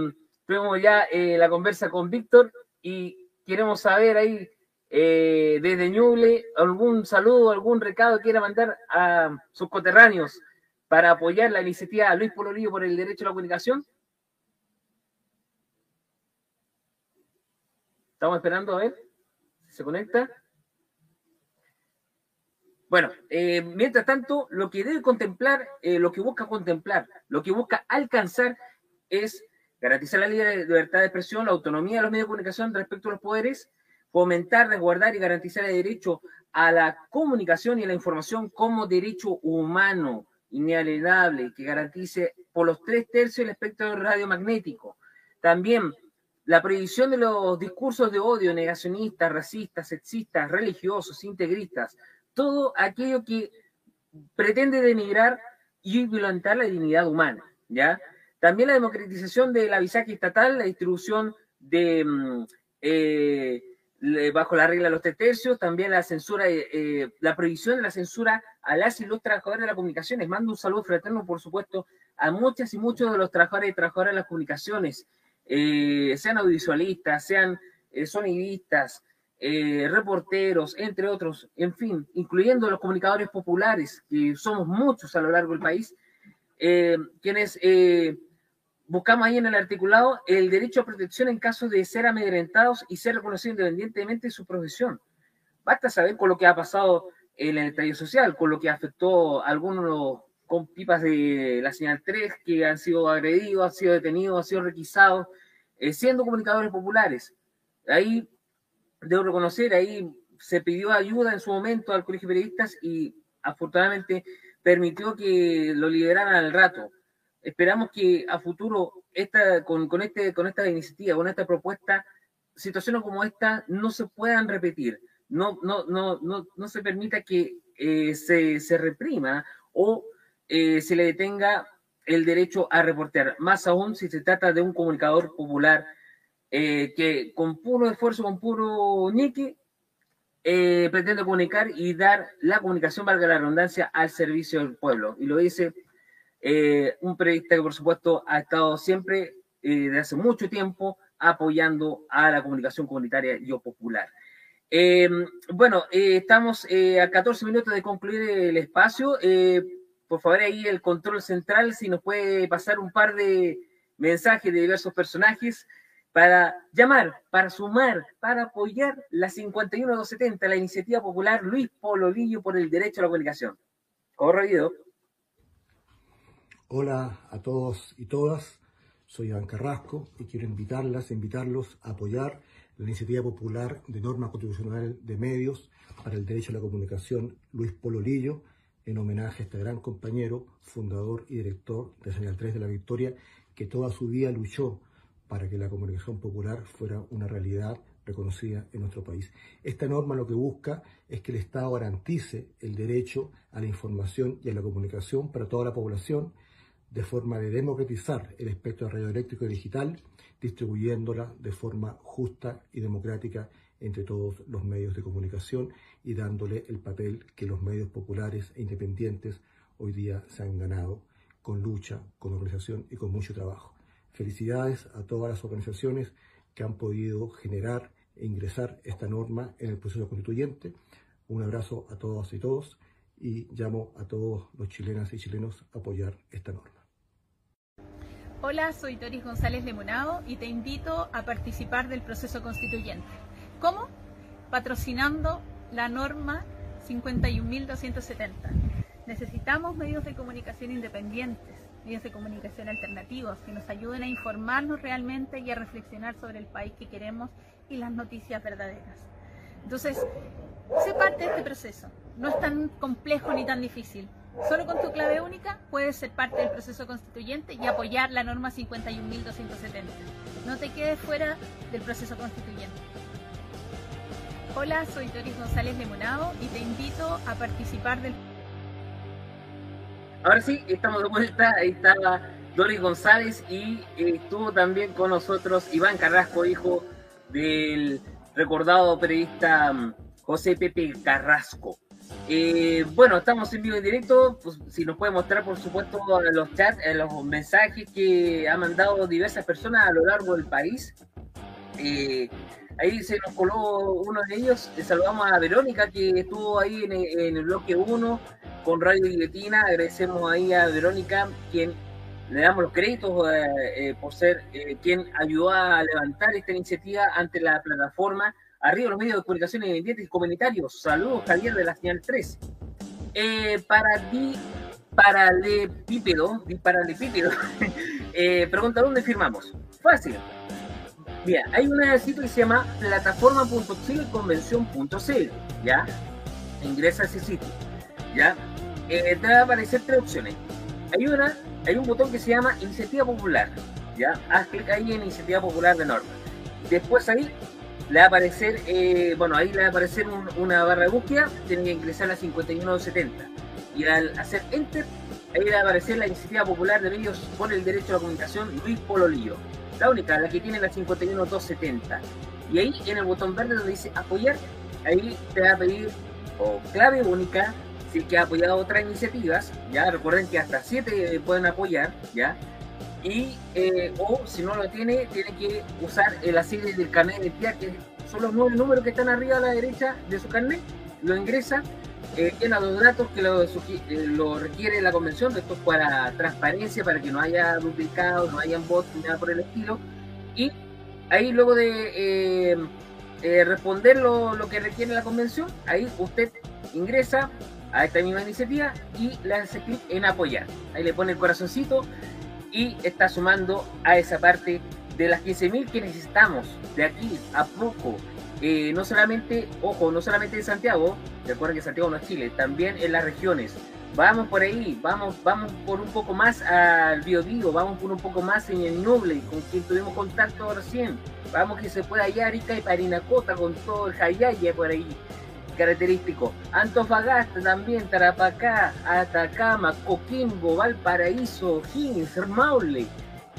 Speaker 6: tuvimos ya eh, la conversa con Víctor y queremos saber ahí eh, desde Ñuble, algún saludo, algún recado quiera mandar a sus coterráneos para apoyar la iniciativa Luis Pololillo por el derecho a la comunicación? Estamos esperando a ver si se conecta. Bueno, eh, mientras tanto, lo que debe contemplar, eh, lo que busca contemplar, lo que busca alcanzar es garantizar la libertad de expresión, la autonomía de los medios de comunicación respecto a los poderes, fomentar, resguardar y garantizar el derecho a la comunicación y a la información como derecho humano inalienable que garantice por los tres tercios el espectro radiomagnético. También la prohibición de los discursos de odio negacionistas, racistas, sexistas, religiosos, integristas, todo aquello que pretende denigrar y violentar la dignidad humana, ¿ya? También la democratización del avisaje estatal, la distribución de, mm, eh, bajo la regla de los tercios, también la censura, eh, eh, la prohibición de la censura a las y los trabajadores de las comunicaciones. Mando un saludo fraterno, por supuesto, a muchas y muchos de los trabajadores y trabajadoras de las comunicaciones, sean audiovisualistas, sean sonidistas, eh, reporteros, entre otros, en fin, incluyendo los comunicadores populares, que somos muchos a lo largo del país, eh, quienes eh, buscamos ahí en el articulado el derecho a protección en caso de ser amedrentados y ser reconocidos independientemente de su profesión. Basta saber con lo que ha pasado en el estallido social, con lo que afectó a algunos con pipas de la señal 3 que han sido agredidos, han sido detenidos, han sido requisados, siendo comunicadores populares. Ahí debo reconocer, ahí se pidió ayuda en su momento al Colegio de Periodistas y afortunadamente permitió que lo lideraran al rato. Esperamos que a futuro esta, con, con, este, con esta iniciativa, con esta propuesta, situaciones como esta no se puedan repetir. No, no, no, no, no se permita que eh, se, se, reprima o eh, se le detenga el derecho a reportear, más aún si se trata de un comunicador popular eh, que con puro esfuerzo, con puro eh, pretende comunicar y dar la comunicación, valga la redundancia, al servicio del pueblo. Y lo dice eh, un periodista que, por supuesto, ha estado siempre, desde hace mucho tiempo, apoyando a la comunicación comunitaria y o popular. bueno, estamos a 14 minutos de concluir el espacio. por favor, ahí el control central, si nos puede pasar un par de mensajes de diversos personajes para llamar, para sumar, para apoyar la 51270, la iniciativa popular Luis Pololillo por el derecho a la comunicación. Corrido.
Speaker 20: Hola a todos y todas, soy Iván Carrasco y quiero invitarlas, invitarlos a apoyar la iniciativa popular de norma constitucional de medios para el derecho a la comunicación Luis Pololillo, en homenaje a este gran compañero, fundador y director de Señal 3 de la Victoria, que toda su vida luchó para que la comunicación popular fuera una realidad reconocida en nuestro país. Esta norma lo que busca es que el Estado garantice el derecho a la información y a la comunicación para toda la población de forma de democratizar el espectro radioeléctrico y digital, distribuyéndola de forma justa y democrática entre todos los medios de comunicación y dándole el papel que los medios populares e independientes hoy día se han ganado con lucha, con organización y con mucho trabajo. Felicidades a todas las organizaciones que han podido generar e ingresar esta norma en el proceso constituyente. Un abrazo a todas y todos y llamo a todos los chilenas y chilenos a apoyar esta norma.
Speaker 15: Hola, soy Doris González Lemonado y te invito a participar del proceso constituyente. ¿Cómo? Patrocinando la norma 51.270. Necesitamos medios de comunicación independientes medios de comunicación alternativos que nos ayuden a informarnos realmente y a reflexionar sobre el país que queremos y las noticias verdaderas. Entonces, sé parte de este proceso. No es tan complejo ni tan difícil. Solo con tu clave única puedes ser parte del proceso constituyente y apoyar la norma 51.270. No te quedes fuera del proceso constituyente. Hola, soy Doris González Lemonado y te invito a participar del
Speaker 6: Ahora sí, estamos de vuelta. Ahí estaba Doris González y estuvo también con nosotros Iván Carrasco, hijo del recordado periodista mm, José Pepe Carrasco. Eh, bueno, estamos en vivo en directo. Pues, si nos puede mostrar, por supuesto, los chats, eh, los mensajes que han mandado diversas personas a lo largo del país. ahí se nos coló uno de ellos. saludamos a Verónica, que estuvo ahí en, en el bloque 1 con Radio Guillotina. Agradecemos ahí a Verónica, quien le damos los créditos eh, eh, por ser eh, quien ayudó a levantar esta iniciativa ante la plataforma Arriba los medios de comunicación independientes y comunitarios. Saludos, Javier de la Señal 3. eh, para di, paralepípedo, paralepípedo, (laughs) eh, pregunta dónde firmamos. Fácil. Mira, hay una sitio que se llama plataforma.chileconvención.cl, ¿ya? Ingresa a ese sitio, ¿ya? Eh, te va a aparecer tres opciones. Hay una, hay un botón que se llama Iniciativa Popular, ¿ya? Haz clic ahí en Iniciativa Popular de Norma. Después ahí le va a aparecer, eh, bueno, ahí le va a aparecer una barra de búsqueda, tiene que ingresar a 5170. Y al hacer Enter, ahí le va a aparecer la Iniciativa Popular de Medios por el Derecho a la Comunicación, Luis Pololillo. La única, la que tiene la 51270. Y ahí en el botón verde donde dice apoyar, ahí te va a pedir o clave única si que ha apoyado otras iniciativas, ya recuerden que hasta 7 pueden apoyar, ya y eh, o si no lo tiene, tiene que usar la serie del carnet de identidad, que son los nueve números que están arriba a la derecha de su carnet, lo ingresa, eh, llena los datos que lo, eh, lo, requiere la convención, esto es para transparencia, para que no haya duplicados, no haya bots ni nada por el estilo, y ahí luego de responder lo, lo que requiere la convención, ahí usted ingresa a esta misma iniciativa y le hace clic en apoyar. Ahí le pone el corazoncito y está sumando a esa parte de las 15.000 que necesitamos de aquí a poco. Eh, no solamente, ojo, no solamente en Santiago, recuerden que Santiago no es Chile, también en las regiones. Vamos por ahí, vamos, vamos por un poco más al Biobío, vamos por un poco más en el Noble, con quien tuvimos contacto recién. Vamos que se pueda hallar Arica y Parinacota con todo el Jayaya por ahí característico. Antofagasta también, Tarapacá, Atacama, Coquimbo, Valparaíso, Higgins, Maule,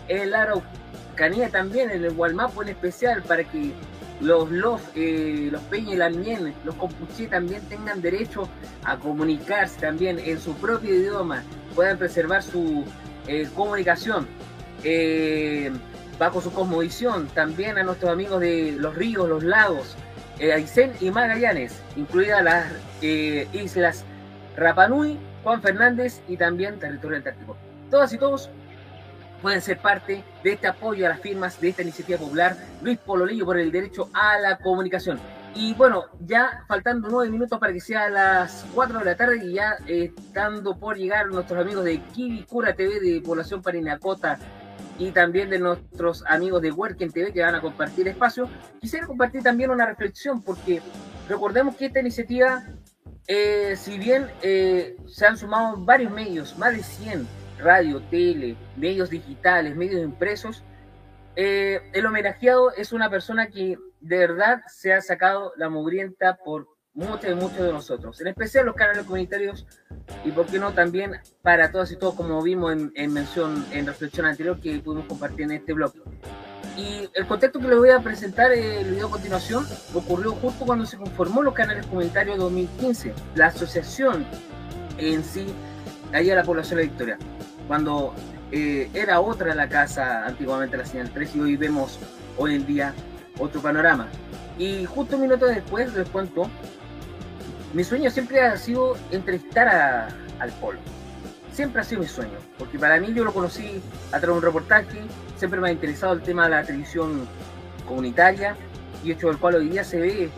Speaker 6: el Araucanía también, el Gualmapo en especial, para que los los, eh, los Peña Lamien, los Compuché también tengan derecho a comunicarse también en su propio idioma, puedan preservar su eh, comunicación. Eh, bajo su cosmovisión, también a nuestros amigos de los ríos, los lagos, Aysén y Magallanes, incluidas las eh, islas Rapanui, Juan Fernández y también territorio antártico. Todas y todos pueden ser parte de este apoyo a las firmas de esta iniciativa popular Luis Pololillo por el derecho a la comunicación. Y bueno, ya faltando nueve minutos para que sea las cuatro de la tarde y ya estando por llegar nuestros amigos de Kiwi Cura TV de Población Parinacota, y también de nuestros amigos de Working TV que van a compartir espacio. Quisiera compartir también una reflexión porque recordemos que esta iniciativa, eh, si bien eh, se han sumado varios medios, más de 100, radio, tele, medios digitales, medios impresos, eh, el homenajeado es una persona que de verdad se ha sacado la mugrienta por muchos y muchos de nosotros, en especial los canales comunitarios y por qué no también para todas y todos como vimos en, mención, en reflexión anterior que pudimos compartir en este blog. Y el contexto que les voy a presentar el video a continuación ocurrió justo cuando se conformó los canales comunitarios 2015, la asociación en sí, ahí a la población de Victoria, cuando eh, era otra la casa antiguamente la señal 3 y hoy vemos hoy en día otro panorama. Y justo un minuto después les cuento mi sueño siempre ha sido entrevistar al Polo. Siempre ha sido mi sueño, porque para mí yo lo conocí a través de un reportaje, siempre me ha interesado el tema de la televisión comunitaria, y hecho el cual hoy día se ve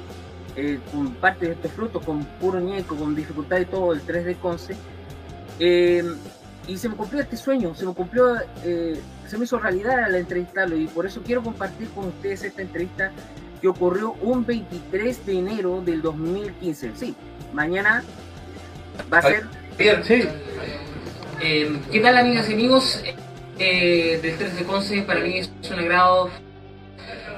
Speaker 6: eh, con parte de estos frutos, con puro nieco, con dificultad y todo, el 3D Conce. Eh, y se me cumplió este sueño, se me cumplió, eh, se me hizo realidad al entrevistarlo, y por eso quiero compartir con ustedes esta entrevista que ocurrió un 23 de enero del 2015. Sí, mañana va a ser... Sí. Eh, ¿Qué tal amigas y amigos eh, del 3 de Conce? Para mí es un agrado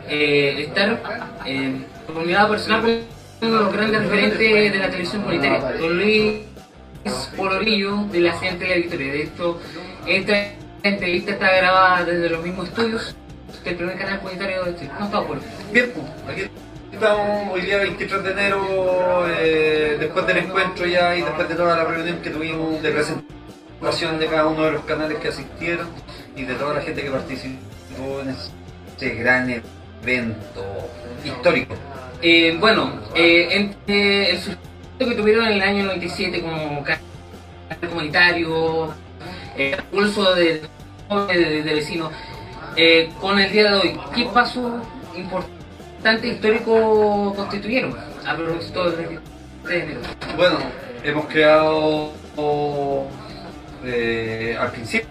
Speaker 6: eh, estar en comunidad personal con uno de los grandes referentes de la televisión comunitaria, don Luis Polorillo de la Gente de la Victoria. De esto, esta entrevista está grabada desde los mismos estudios del primer canal comunitario de Chile. ¿Cómo está, Polo?
Speaker 5: Bien, pues, aquí estamos hoy día 23 de enero, eh, después del encuentro ya y después de toda la reunión que tuvimos de presentación de cada uno de los canales que asistieron y de toda la gente que participó en este gran evento histórico.
Speaker 6: Eh, bueno, eh, entre el suceso que tuvieron en el año 97 como canal comunitario, el pulso del de, de vecinos, eh, con el día de hoy, ¿qué paso importante histórico constituyeron a propósito
Speaker 5: Bueno, hemos creado eh, al principio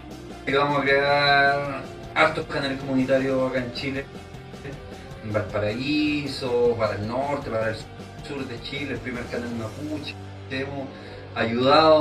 Speaker 5: vamos a crear hartos canales comunitarios acá en Chile, en Valparaíso, para el norte, para el sur de Chile, el primer canal mapuche, hemos ayudado